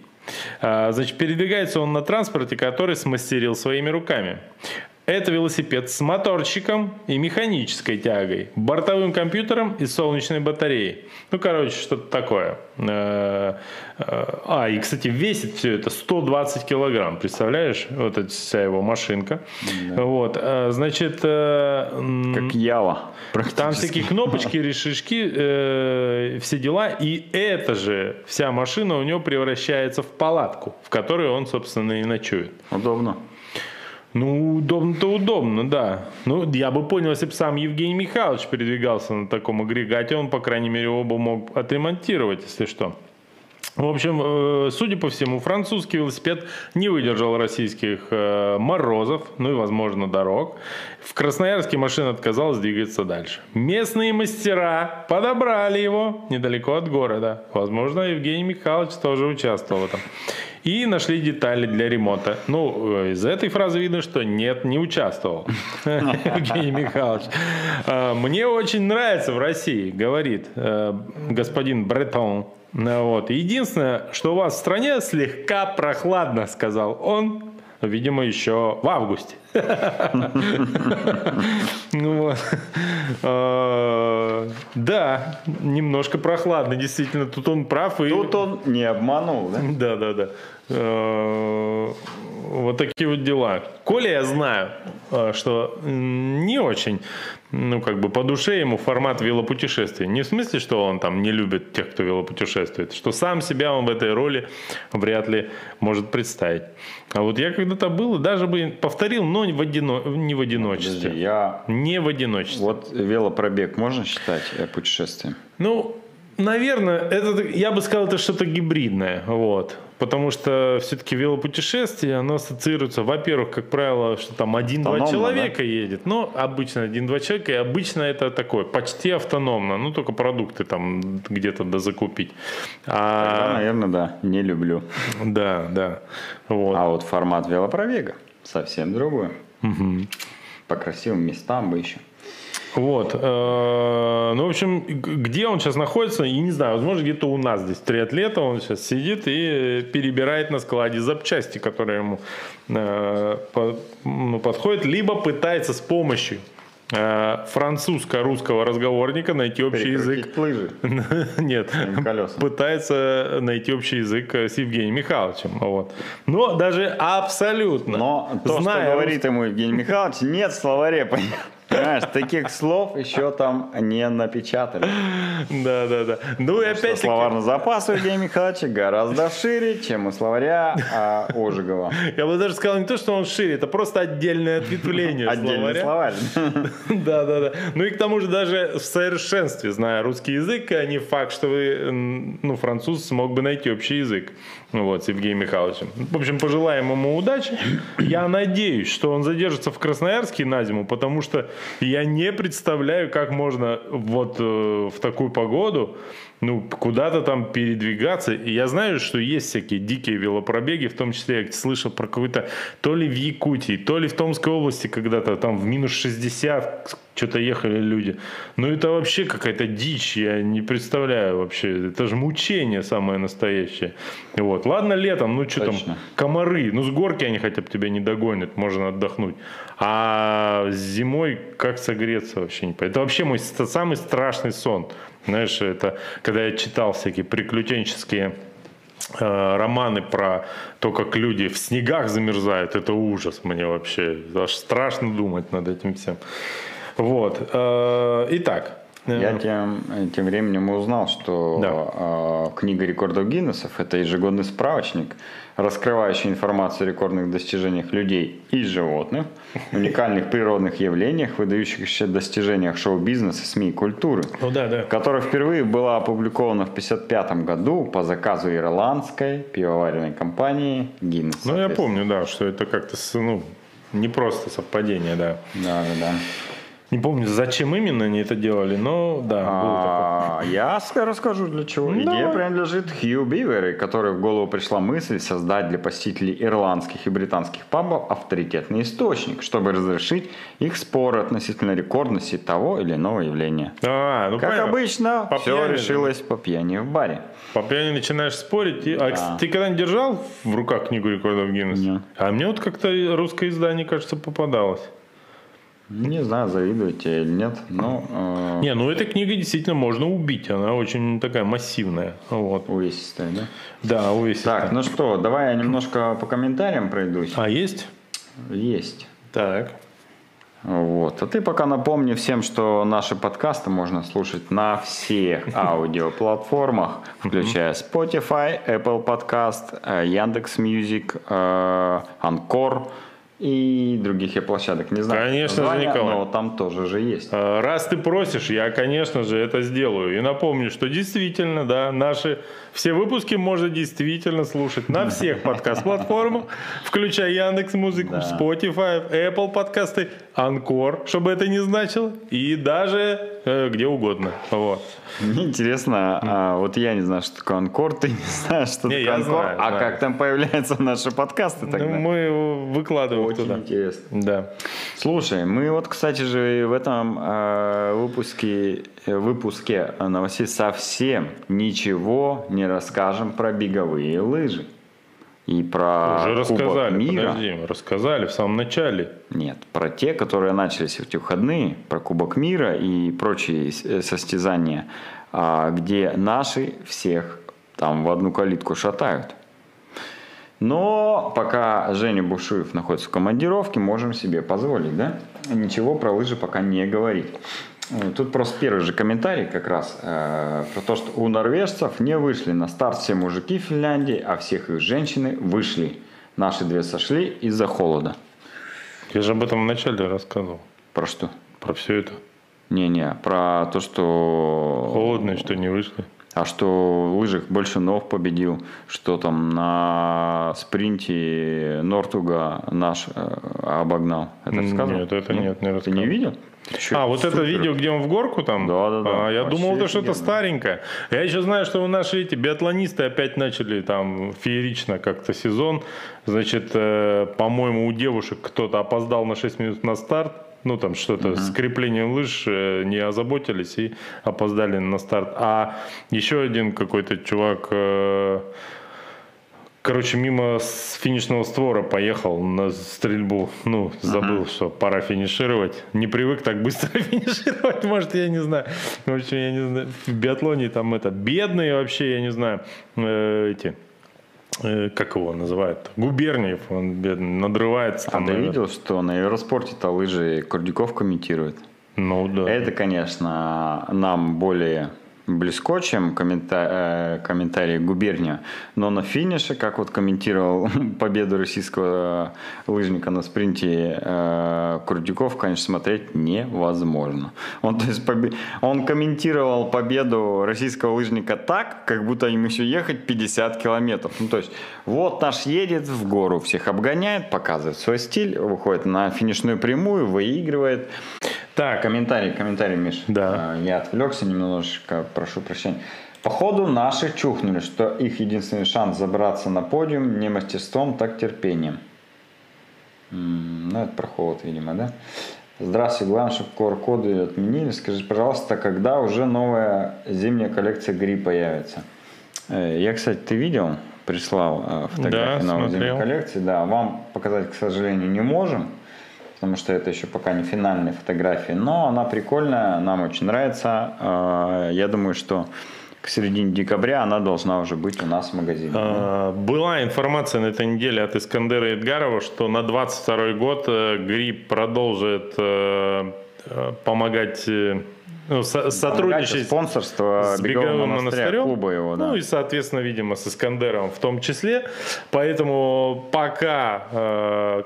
А, значит, передвигается он на транспорте, который смастерил своими руками. Это велосипед с моторчиком и механической тягой, бортовым компьютером и солнечной батареей. Ну, короче, что-то такое. Э, э, а, и, кстати, весит все это 120 килограмм. Представляешь? Вот эта вся его машинка. Да. Вот, э, значит... Как Ява. Там всякие кнопочки, решишки, все дела. И эта же вся машина у него превращается в палатку, в которой он, собственно, и ночует. Удобно. Ну, удобно-то удобно, да. Ну, я бы понял, если бы сам Евгений Михайлович передвигался на таком агрегате, он, по крайней мере, оба мог отремонтировать, если что. В общем, э, судя по всему, французский велосипед не выдержал российских э, морозов, ну и, возможно, дорог. В Красноярске машина отказалась двигаться дальше. Местные мастера подобрали его недалеко от города. Возможно, Евгений Михайлович тоже участвовал в этом и нашли детали для ремонта. Ну, э, из этой фразы видно, что нет, не участвовал Евгений Михайлович. А, Мне очень нравится в России, говорит э, господин Бретон. Вот. Единственное, что у вас в стране слегка прохладно, сказал он, видимо, еще в августе. Ну. А, да, немножко прохладно, действительно. Тут он прав. Тут он не обманул, да? Да, да, да. А, вот такие вот дела. Коля, я знаю, а, что не очень, ну, как бы по душе ему формат велопутешествия. Не в смысле, что он там не любит тех, кто велопутешествует, что сам себя он в этой роли вряд ли может представить. А вот я когда-то был, даже бы повторил, но в одино... не в одиночестве. Подожди, я... Не в одиночестве. Вот велопробег можно считать э, путешествием? Ну, наверное, это, я бы сказал, это что-то гибридное. Вот. Потому что все-таки велопутешествие, оно ассоциируется, во-первых, как правило, что там один-два человека едет. Ну, обычно один-два человека, и обычно это такое, почти автономно, ну, только продукты там где-то дозакупить. Тогда, А, наверное, да, не люблю. да, да. Вот. А вот формат велопробега совсем другой. По красивым местам бы еще. Вот. э, Ну, в общем, где он сейчас находится, и не знаю, возможно, где-то у нас здесь триатлета, он сейчас сидит и перебирает на складе запчасти, которые ему э, ну, подходят, либо пытается с помощью э, французско-русского разговорника найти общий язык. Лыжи. <laughs> Нет, колесом. пытается найти общий язык с Евгением Михайловичем. Вот. Но даже абсолютно, Но то, что говорит ему Евгений Михайлович, нет в словаре. <laughs> Понимаешь, таких слов еще там не напечатали. Да, да, да. Ну и опять-таки... Словарный запас у Евгения Михайловича гораздо шире, чем у словаря а, Ожегова. Я бы даже сказал не то, что он шире, это просто отдельное ответвление Отдельный словаря. словарь. Да, да, да. Ну и к тому же даже в совершенстве, зная русский язык, а не факт, что вы, ну, француз смог бы найти общий язык. Вот, с Евгением Михайловичем. В общем, пожелаем ему удачи. Я надеюсь, что он задержится в Красноярске на зиму, потому что я не представляю, как можно вот э, в такую погоду ну, куда-то там передвигаться. И я знаю, что есть всякие дикие велопробеги, в том числе я слышал про какой-то то ли в Якутии, то ли в Томской области когда-то там в минус 60 что-то ехали люди. Ну, это вообще какая-то дичь, я не представляю вообще. Это же мучение самое настоящее. Вот. Ладно, летом, ну что там, комары, ну с горки они хотя бы тебя не догонят, можно отдохнуть. А зимой как согреться вообще не понятно. Это вообще мой самый страшный сон. Знаешь, это когда я читал всякие приключенческие э, романы про то, как люди в снегах замерзают, это ужас мне вообще. Аж страшно думать над этим всем. Вот. э, Итак. Я тем, тем временем узнал, что Да. э, книга рекордов Гиннесов – это ежегодный справочник, раскрывающий информацию о рекордных достижениях людей и животных, уникальных природных явлениях, выдающихся достижениях шоу-бизнеса, СМИ и культуры, Ну да, да. которая впервые была опубликована в 1955 году по заказу ирландской пивоваренной компании Guinness. Ну, я помню, да, что это как-то, ну, не просто совпадение, да. Да, да, да. Не помню, зачем именно они это делали, но да. А, я расскажу для чего. Ну, Идея давай. принадлежит Хью Биверу, которой в голову пришла мысль создать для посетителей ирландских и британских пабов авторитетный источник, чтобы разрешить их споры относительно рекордности того или иного явления. А, ну Как понятно. обычно, По все пьяни, решилось по пьяни в баре. По пьяни начинаешь спорить. и- А Да. кстати, ты когда-нибудь держал в руках книгу рекордов Гиннесса? Нет. А мне вот как-то русское издание, кажется, попадалось. Не знаю, завидуете или нет, но э, Не, ну эта книга действительно можно убить. Она очень такая массивная. Вот. увесистая, да? Да, увесистая. Так, ну что, давай я немножко по комментариям пройдусь. А есть? Есть. Так. Вот. А ты пока напомни всем, что наши подкасты можно слушать на всех <laughs> аудиоплатформах, включая Spotify, Apple Podcast, э, Яндекс Music, э, Anchor и других я площадок. Не знаю, Конечно же, названия, Николай. но там тоже же есть. А, Раз ты просишь, я, конечно же, это сделаю. И напомню, что действительно, да, наши все выпуски можно действительно слушать на всех подкаст-платформах, включая Яндекс Музыку, Да. Spotify, Apple подкасты, Анкор, чтобы это не значило, и даже э, где угодно. Вот. Мне интересно, а, вот я не знаю, что такое Анкор, ты не знаешь, что Не, такое Анкор, знаю, а знаю. как там появляются наши подкасты тогда? Ну, мы выкладываем Очень туда. интересно. Да. Слушай, мы вот, кстати же, в этом э, выпуске, выпуске новостей совсем ничего не расскажем про беговые лыжи. И про Уже Кубок рассказали, мира. подожди, рассказали в самом начале. Нет, про те, которые начались в эти выходные, про Кубок мира и прочие э, состязания, а, где наши всех там в одну калитку шатают. Но пока Женя Бушуев находится в командировке, можем себе позволить, да? Ничего про лыжи пока не говорить. Тут просто первый же комментарий как раз э, про то, что у норвежцев не вышли на старт все мужики Финляндии, а всех их женщины вышли. Наши две сошли из-за холода. Я же об этом в начале рассказывал. Про что? Про все это. Не-не, про то, что Холодно, что не вышли. А что в лыжах Большинов победил, что там на спринте Нортуга наш э, обогнал. Это сказал? Нет, это нет, не рассказывал. Ты не видел? Чё, а, вот супер. это видео, где он в горку там? Да, да, да. А, я думал, это что-то старенькое. Я еще знаю, что наши эти биатлонисты опять начали там феерично как-то сезон. Значит, э, по-моему, у девушек кто-то опоздал на 6 минут на старт. Ну, там что-то uh-huh. с креплением лыж э, не озаботились и опоздали на старт. А еще один какой-то чувак... Э, короче, мимо финишного створа поехал на стрельбу. Ну, забыл, uh-huh. что пора финишировать. Не привык так быстро <laughs> финишировать, может, я не знаю. В общем, я не знаю. В биатлоне там это бедные вообще, я не знаю, э, эти э, как его называют, Губерниев, он бедный, надрывается. Там, а ты видел, что на Евроспорте-то лыжи Курдюков комментирует? Ну да. Это, конечно, нам более близко, чем коммента- э, комментарии губерния. Но на финише, как вот комментировал <laughs> победу российского лыжника на спринте э, Курдюков, конечно, смотреть невозможно. Он, то есть, побе- он комментировал победу российского лыжника так, как будто им еще ехать 50 километров. Ну, то есть, вот наш едет в гору, всех обгоняет, показывает свой стиль, выходит на финишную прямую, выигрывает. Так, комментарий, комментарий, Миш. Да. А, я отвлекся немножечко, прошу прощения. Походу наши чухнули, что их единственный шанс забраться на подиум не мастерством, так терпением. Ну, это про холод, видимо, да? Здравствуйте, главное, чтобы QR-коды отменили. Скажи, пожалуйста, когда уже новая зимняя коллекция гри появится? Э, я, кстати, ты видел? Прислал э, фотографии да, новой смотрел. зимней коллекции. Да, вам показать, к сожалению, не можем потому что это еще пока не финальные фотографии, но она прикольная, нам очень нравится. А, я думаю, что к середине декабря она должна уже быть у нас в магазине. А, была информация на этой неделе от Искандера Эдгарова, что на 22 год э, Грипп продолжит э, э, помогать ну, со- сотрудничать спонсорство с беговым монастырем, клуба его, да. ну и, соответственно, видимо, с Искандером в том числе. Поэтому пока э,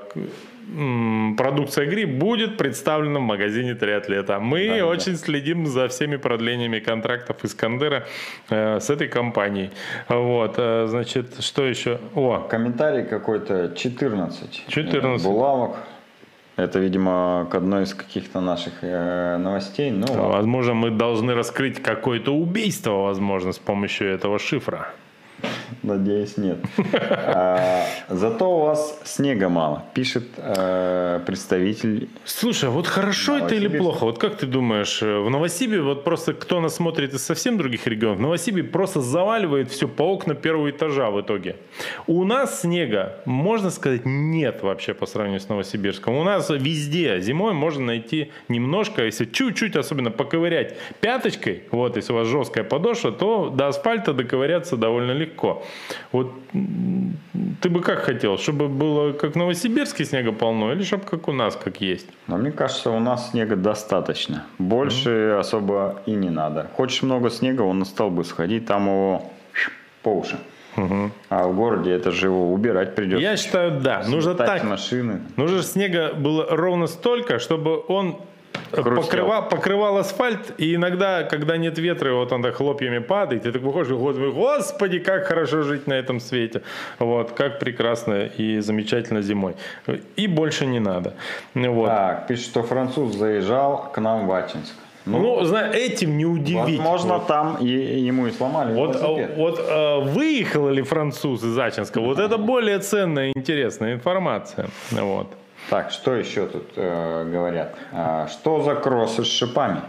продукция игры будет представлена в магазине триатлета. Мы да, очень да. следим за всеми продлениями контрактов Искандера э, с этой компанией. Вот, э, значит, что еще? О, комментарий какой-то 14. 14. Булавок. Это, видимо, к одной из каких-то наших э, новостей. Ну, возможно, мы должны раскрыть какое-то убийство, возможно, с помощью этого шифра. Надеюсь, нет. А, зато у вас снега мало, пишет э, представитель. Слушай, а вот хорошо это или плохо? Вот как ты думаешь, э, в Новосибе, вот просто кто нас смотрит из совсем других регионов, в Новосибе просто заваливает все по окна первого этажа в итоге. У нас снега, можно сказать, нет вообще по сравнению с Новосибирском. У нас везде зимой можно найти немножко, если чуть-чуть особенно поковырять пяточкой, вот если у вас жесткая подошва, то до асфальта доковыряться довольно легко. Вот ты бы как хотел, чтобы было как в Новосибирске снега полно, или чтобы как у нас, как есть? Но мне кажется, у нас снега достаточно. Больше mm-hmm. особо и не надо. Хочешь много снега, он на столбы сходить, там его по уши. Угу. А в городе это же его убирать придется. Я считаю, да. Нужно так. машины. Нужно снега было ровно столько, чтобы он покрывал, покрывал асфальт, и иногда, когда нет ветра, вот он так хлопьями падает, и так выходишь, господи, как хорошо жить на этом свете, вот, как прекрасно и замечательно зимой. И больше не надо. Вот. Так, пишет, что француз заезжал к нам в Ачинск. Ну, ну знаю, этим не удивить. Возможно, вот. там и, ему и сломали. Вот, вот э, выехал ли француз из Ачинска, вот это более ценная и интересная информация. Вот. Так, что еще тут э, говорят? А, что за кроссы с шипами?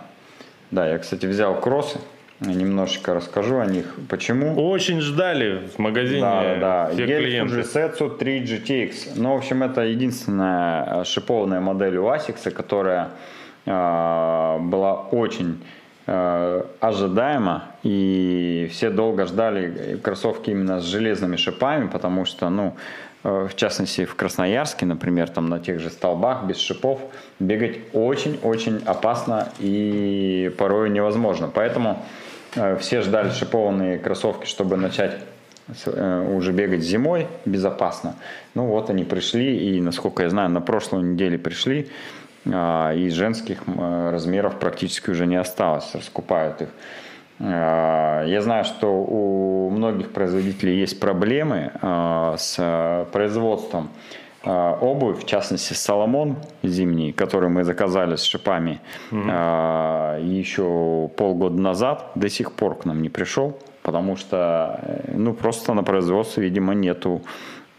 Да, я, кстати, взял кроссы. Немножечко расскажу о них. Почему? Очень ждали в магазине да, да. все Гель клиенты. Fujitsu 3 GTX. Ну, в общем, это единственная э, шипованная модель у ASICS, которая э, была очень э, ожидаема. И все долго ждали кроссовки именно с железными шипами, потому что, ну, в частности в Красноярске, например, там на тех же столбах без шипов, бегать очень-очень опасно и порой невозможно. Поэтому э, все ждали шипованные кроссовки, чтобы начать э, уже бегать зимой безопасно. Ну вот они пришли, и, насколько я знаю, на прошлой неделе пришли, и женских размеров практически уже не осталось, раскупают их. Э, я знаю, что у многих производителей есть проблемы э, с производством обувь, в частности Соломон зимний, который мы заказали с шипами угу. еще полгода назад, до сих пор к нам не пришел, потому что ну просто на производстве, видимо, нету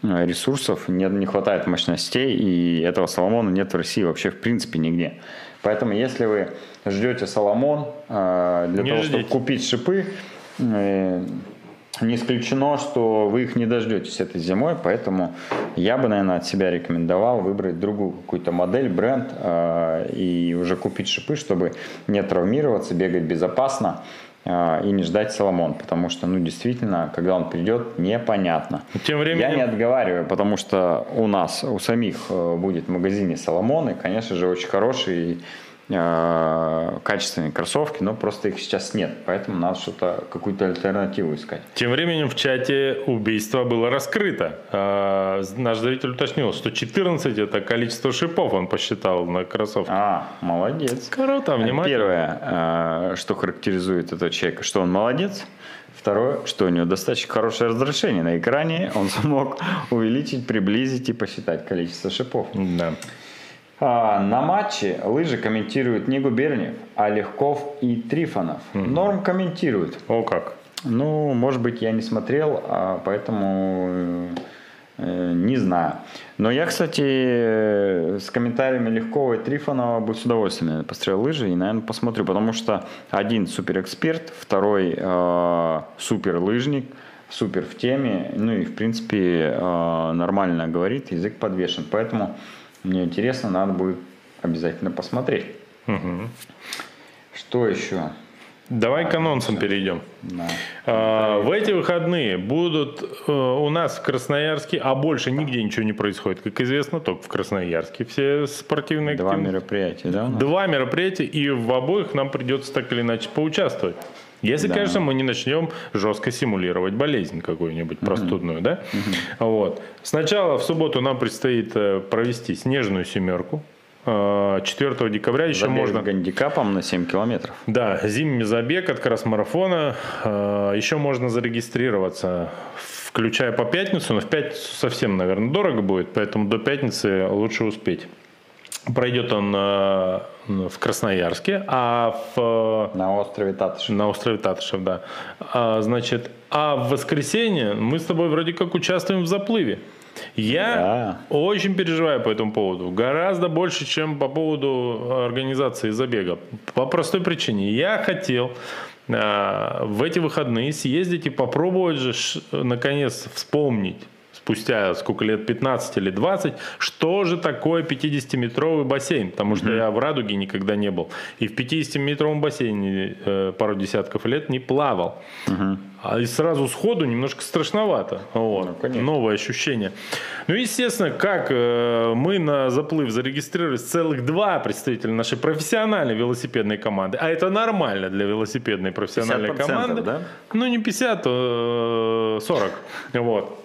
ресурсов, не, не хватает мощностей, и этого Соломона нет в России вообще в принципе нигде. Поэтому если вы ждете Соломон э, для не того, ждите. чтобы купить шипы, э, не исключено, что вы их не дождетесь этой зимой, поэтому я бы, наверное, от себя рекомендовал выбрать другую какую-то модель, бренд э, и уже купить шипы, чтобы не травмироваться, бегать безопасно и не ждать Соломон, потому что, ну, действительно, когда он придет, непонятно. Тем временем... Я не отговариваю, потому что у нас, у самих э, будет в магазине Соломон, и, конечно же, очень хороший Э, качественные кроссовки, но просто их сейчас нет, поэтому надо что-то, какую-то альтернативу искать. Тем временем в чате убийство было раскрыто. Э, наш зритель уточнил, что 14 это количество шипов он посчитал на кроссовке. А, молодец. Круто, внимательно. Первое, э, что характеризует этого человека, что он молодец. Второе, что у него достаточно хорошее разрешение на экране, он <laughs> смог увеличить, приблизить и посчитать количество шипов. Да. А, на матче лыжи комментируют не Губерниев, а Легков и Трифонов. Угу. Норм комментирует. О как? Ну, может быть, я не смотрел, а поэтому э, не знаю. Но я, кстати, с комментариями Легкова и Трифонова бы с удовольствием посмотрел лыжи и, наверное, посмотрю, потому что один суперэксперт, второй э, суперлыжник, супер в теме, ну и, в принципе, э, нормально говорит, язык подвешен. Поэтому мне интересно, надо будет обязательно посмотреть. Угу. Что еще? Давай к анонсам перейдем. Да. А, в эти выходные будут э, у нас в Красноярске, а больше нигде ничего не происходит, как известно, только в Красноярске все спортивные Два активности. мероприятия, да? Два мероприятия, и в обоих нам придется так или иначе поучаствовать. Если, да. конечно, мы не начнем жестко симулировать болезнь какую-нибудь угу. простудную, да? Угу. Вот. Сначала в субботу нам предстоит э, провести снежную семерку. 4 э, декабря еще забег можно... гандикапом на 7 километров. Да, зимний забег от кросс-марафона. Э, еще можно зарегистрироваться, включая по пятницу, но в пятницу совсем, наверное, дорого будет, поэтому до пятницы лучше успеть. Пройдет он э, в Красноярске, а в... На острове Татышев. На острове Татышев, да. А, значит, а в воскресенье мы с тобой вроде как участвуем в заплыве. Я да. очень переживаю по этому поводу. Гораздо больше, чем по поводу организации забега. По простой причине. Я хотел э, в эти выходные съездить и попробовать же, наконец, вспомнить спустя сколько лет, 15 или 20, что же такое 50-метровый бассейн, потому что mm-hmm. я в Радуге никогда не был. И в 50-метровом бассейне э, пару десятков лет не плавал. Mm-hmm. А и сразу сходу немножко страшновато. Вот. Ну, Новое ощущение. Ну, естественно, как э, мы на заплыв зарегистрировались целых два представителя нашей профессиональной велосипедной команды. А это нормально для велосипедной профессиональной команды. Да? Ну, не 50, а 40. Вот.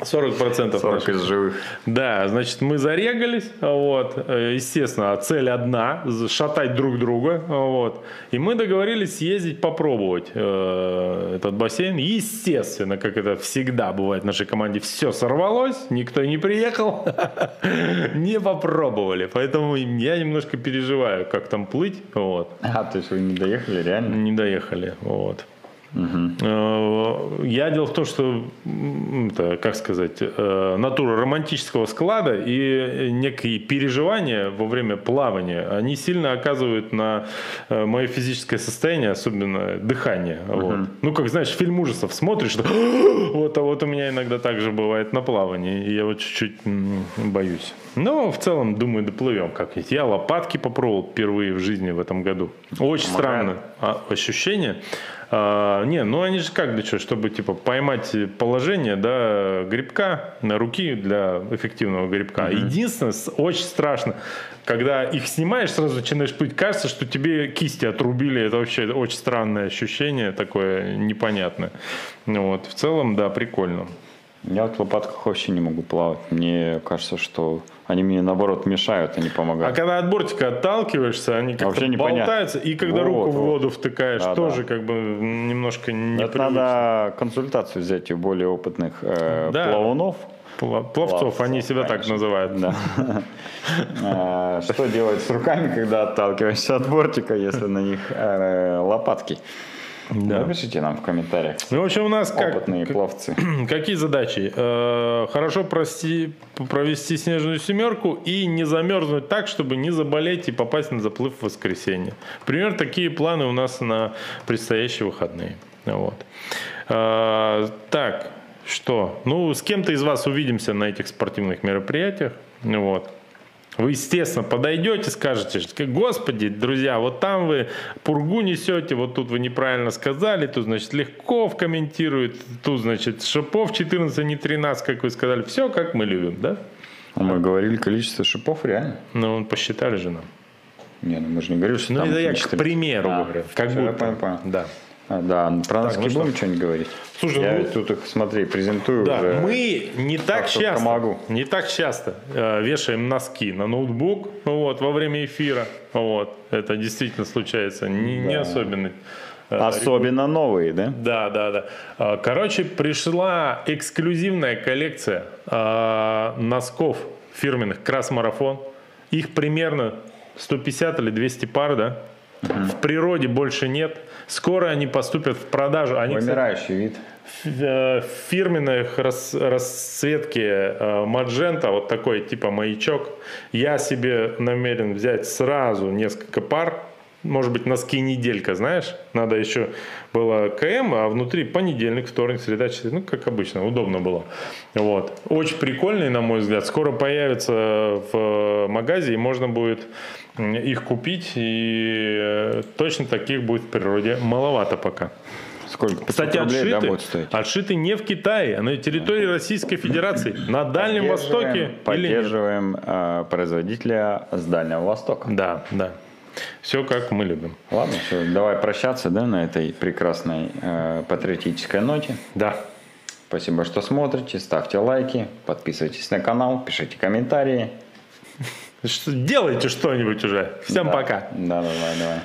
40%. 40 из живых. Да, значит, мы зарегались, вот, э, естественно, цель одна, шатать друг друга, вот, и мы договорились съездить попробовать э, этот бассейн, естественно, как это всегда бывает в нашей команде, все сорвалось, никто не приехал, <laughs> не попробовали, поэтому я немножко переживаю, как там плыть, вот. А, то есть вы не доехали, реально? Не доехали, вот. Угу. Я дело в том, что, это, как сказать, э, натура романтического склада и некие переживания во время плавания, они сильно оказывают на э, мое физическое состояние, особенно дыхание. Угу. Вот. Ну, как знаешь, фильм ужасов смотришь, <gasps> вот, а вот у меня иногда также бывает на плавании, и я вот чуть-чуть боюсь. Но в целом, думаю, доплывем как-нибудь. Я лопатки попробовал впервые в жизни в этом году. Очень странное ощущение. А, не, ну они же как для чего? Чтобы типа поймать положение, да, грибка на руки для эффективного грибка. Mm-hmm. Единственное, очень страшно, когда их снимаешь, сразу начинаешь плыть, кажется, что тебе кисти отрубили. Это вообще очень странное ощущение, такое непонятное. Ну, вот, в целом, да, прикольно. Я вот в лопатках вообще не могу плавать. Мне кажется, что они мне наоборот мешают, а не А помогают. когда от бортика отталкиваешься, они как-то Вообще болтаются, и когда Вот, руку в воду втыкаешь, Да, тоже да. как бы немножко Это непривычно. надо консультацию взять у более опытных э, Да. плавунов. Пла- Пловцов, Пловцов, они себя так конечно. называют. Да. <laughs> Э, Что делать с руками, когда отталкиваешься от бортика, если на них э, лопатки? Напишите нам в комментариях. Ну, в общем, у нас как, Опытные как- пловцы. <clears throat> какие задачи? Э, Хорошо прости- провести снежную семерку и не замерзнуть так, чтобы не заболеть и попасть на заплыв в воскресенье. Пример такие планы у нас на предстоящие выходные. Вот. Э, Так, что? Ну, с кем-то из вас увидимся на этих спортивных мероприятиях. Вот. Вы, естественно, подойдете, скажете, господи, друзья, вот там вы пургу несете, вот тут вы неправильно сказали, тут, значит, Легков комментирует, тут, значит, Шипов 14, а не 13, как вы сказали. Все, как мы любим, да? Мы говорили количество шипов, реально? Ну, посчитали же нам. Не, ну мы же не говорили, что Ну, там это я не к четыре. примеру А, говорю. Как всё, я будто. понял, понял. Да. А, Да, про носки ну что? будем что-нибудь говорить? Слушай, я ну- тут их, смотри, презентую Да, уже. мы не так только часто, могу. не так часто э, вешаем носки на ноутбук вот, во время эфира. Вот. Это действительно случается. Не, не Да. особенно. э, Особенно новые, да? Да, да, да. А, Короче, пришла эксклюзивная коллекция а, носков фирменных Крас-марафон. Их примерно 150 или 200 пар, да? В природе больше нет. Скоро они поступят в продажу. Они, кстати, Вымирающий вид. в э, фирменных рас- расцветки э, маджента, вот такой типа маячок. Я себе намерен взять сразу несколько пар. Может быть, носки неделька, знаешь? Надо еще было КМ, а внутри понедельник, вторник, среда, четверг. Ну, как обычно, удобно было. Вот. Очень прикольный, на мой взгляд. Скоро появится в магазе, и можно будет их купить. И э, точно таких будет в природе маловато пока. Сколько? 500 Кстати, рублей, да, отшиты, будет стоить? отшиты не в Китае, а на территории Российской Федерации, на Дальнем Востоке. Поддерживаем э, производителя с Дальнего Востока. Да, да. Все как мы любим. Ладно, все, давай прощаться, да, на этой прекрасной э, патриотической ноте. Да. Спасибо, что смотрите, ставьте лайки, подписывайтесь на канал, пишите комментарии. Что- Делайте что-нибудь уже. Всем Да. пока. Да, давай, давай.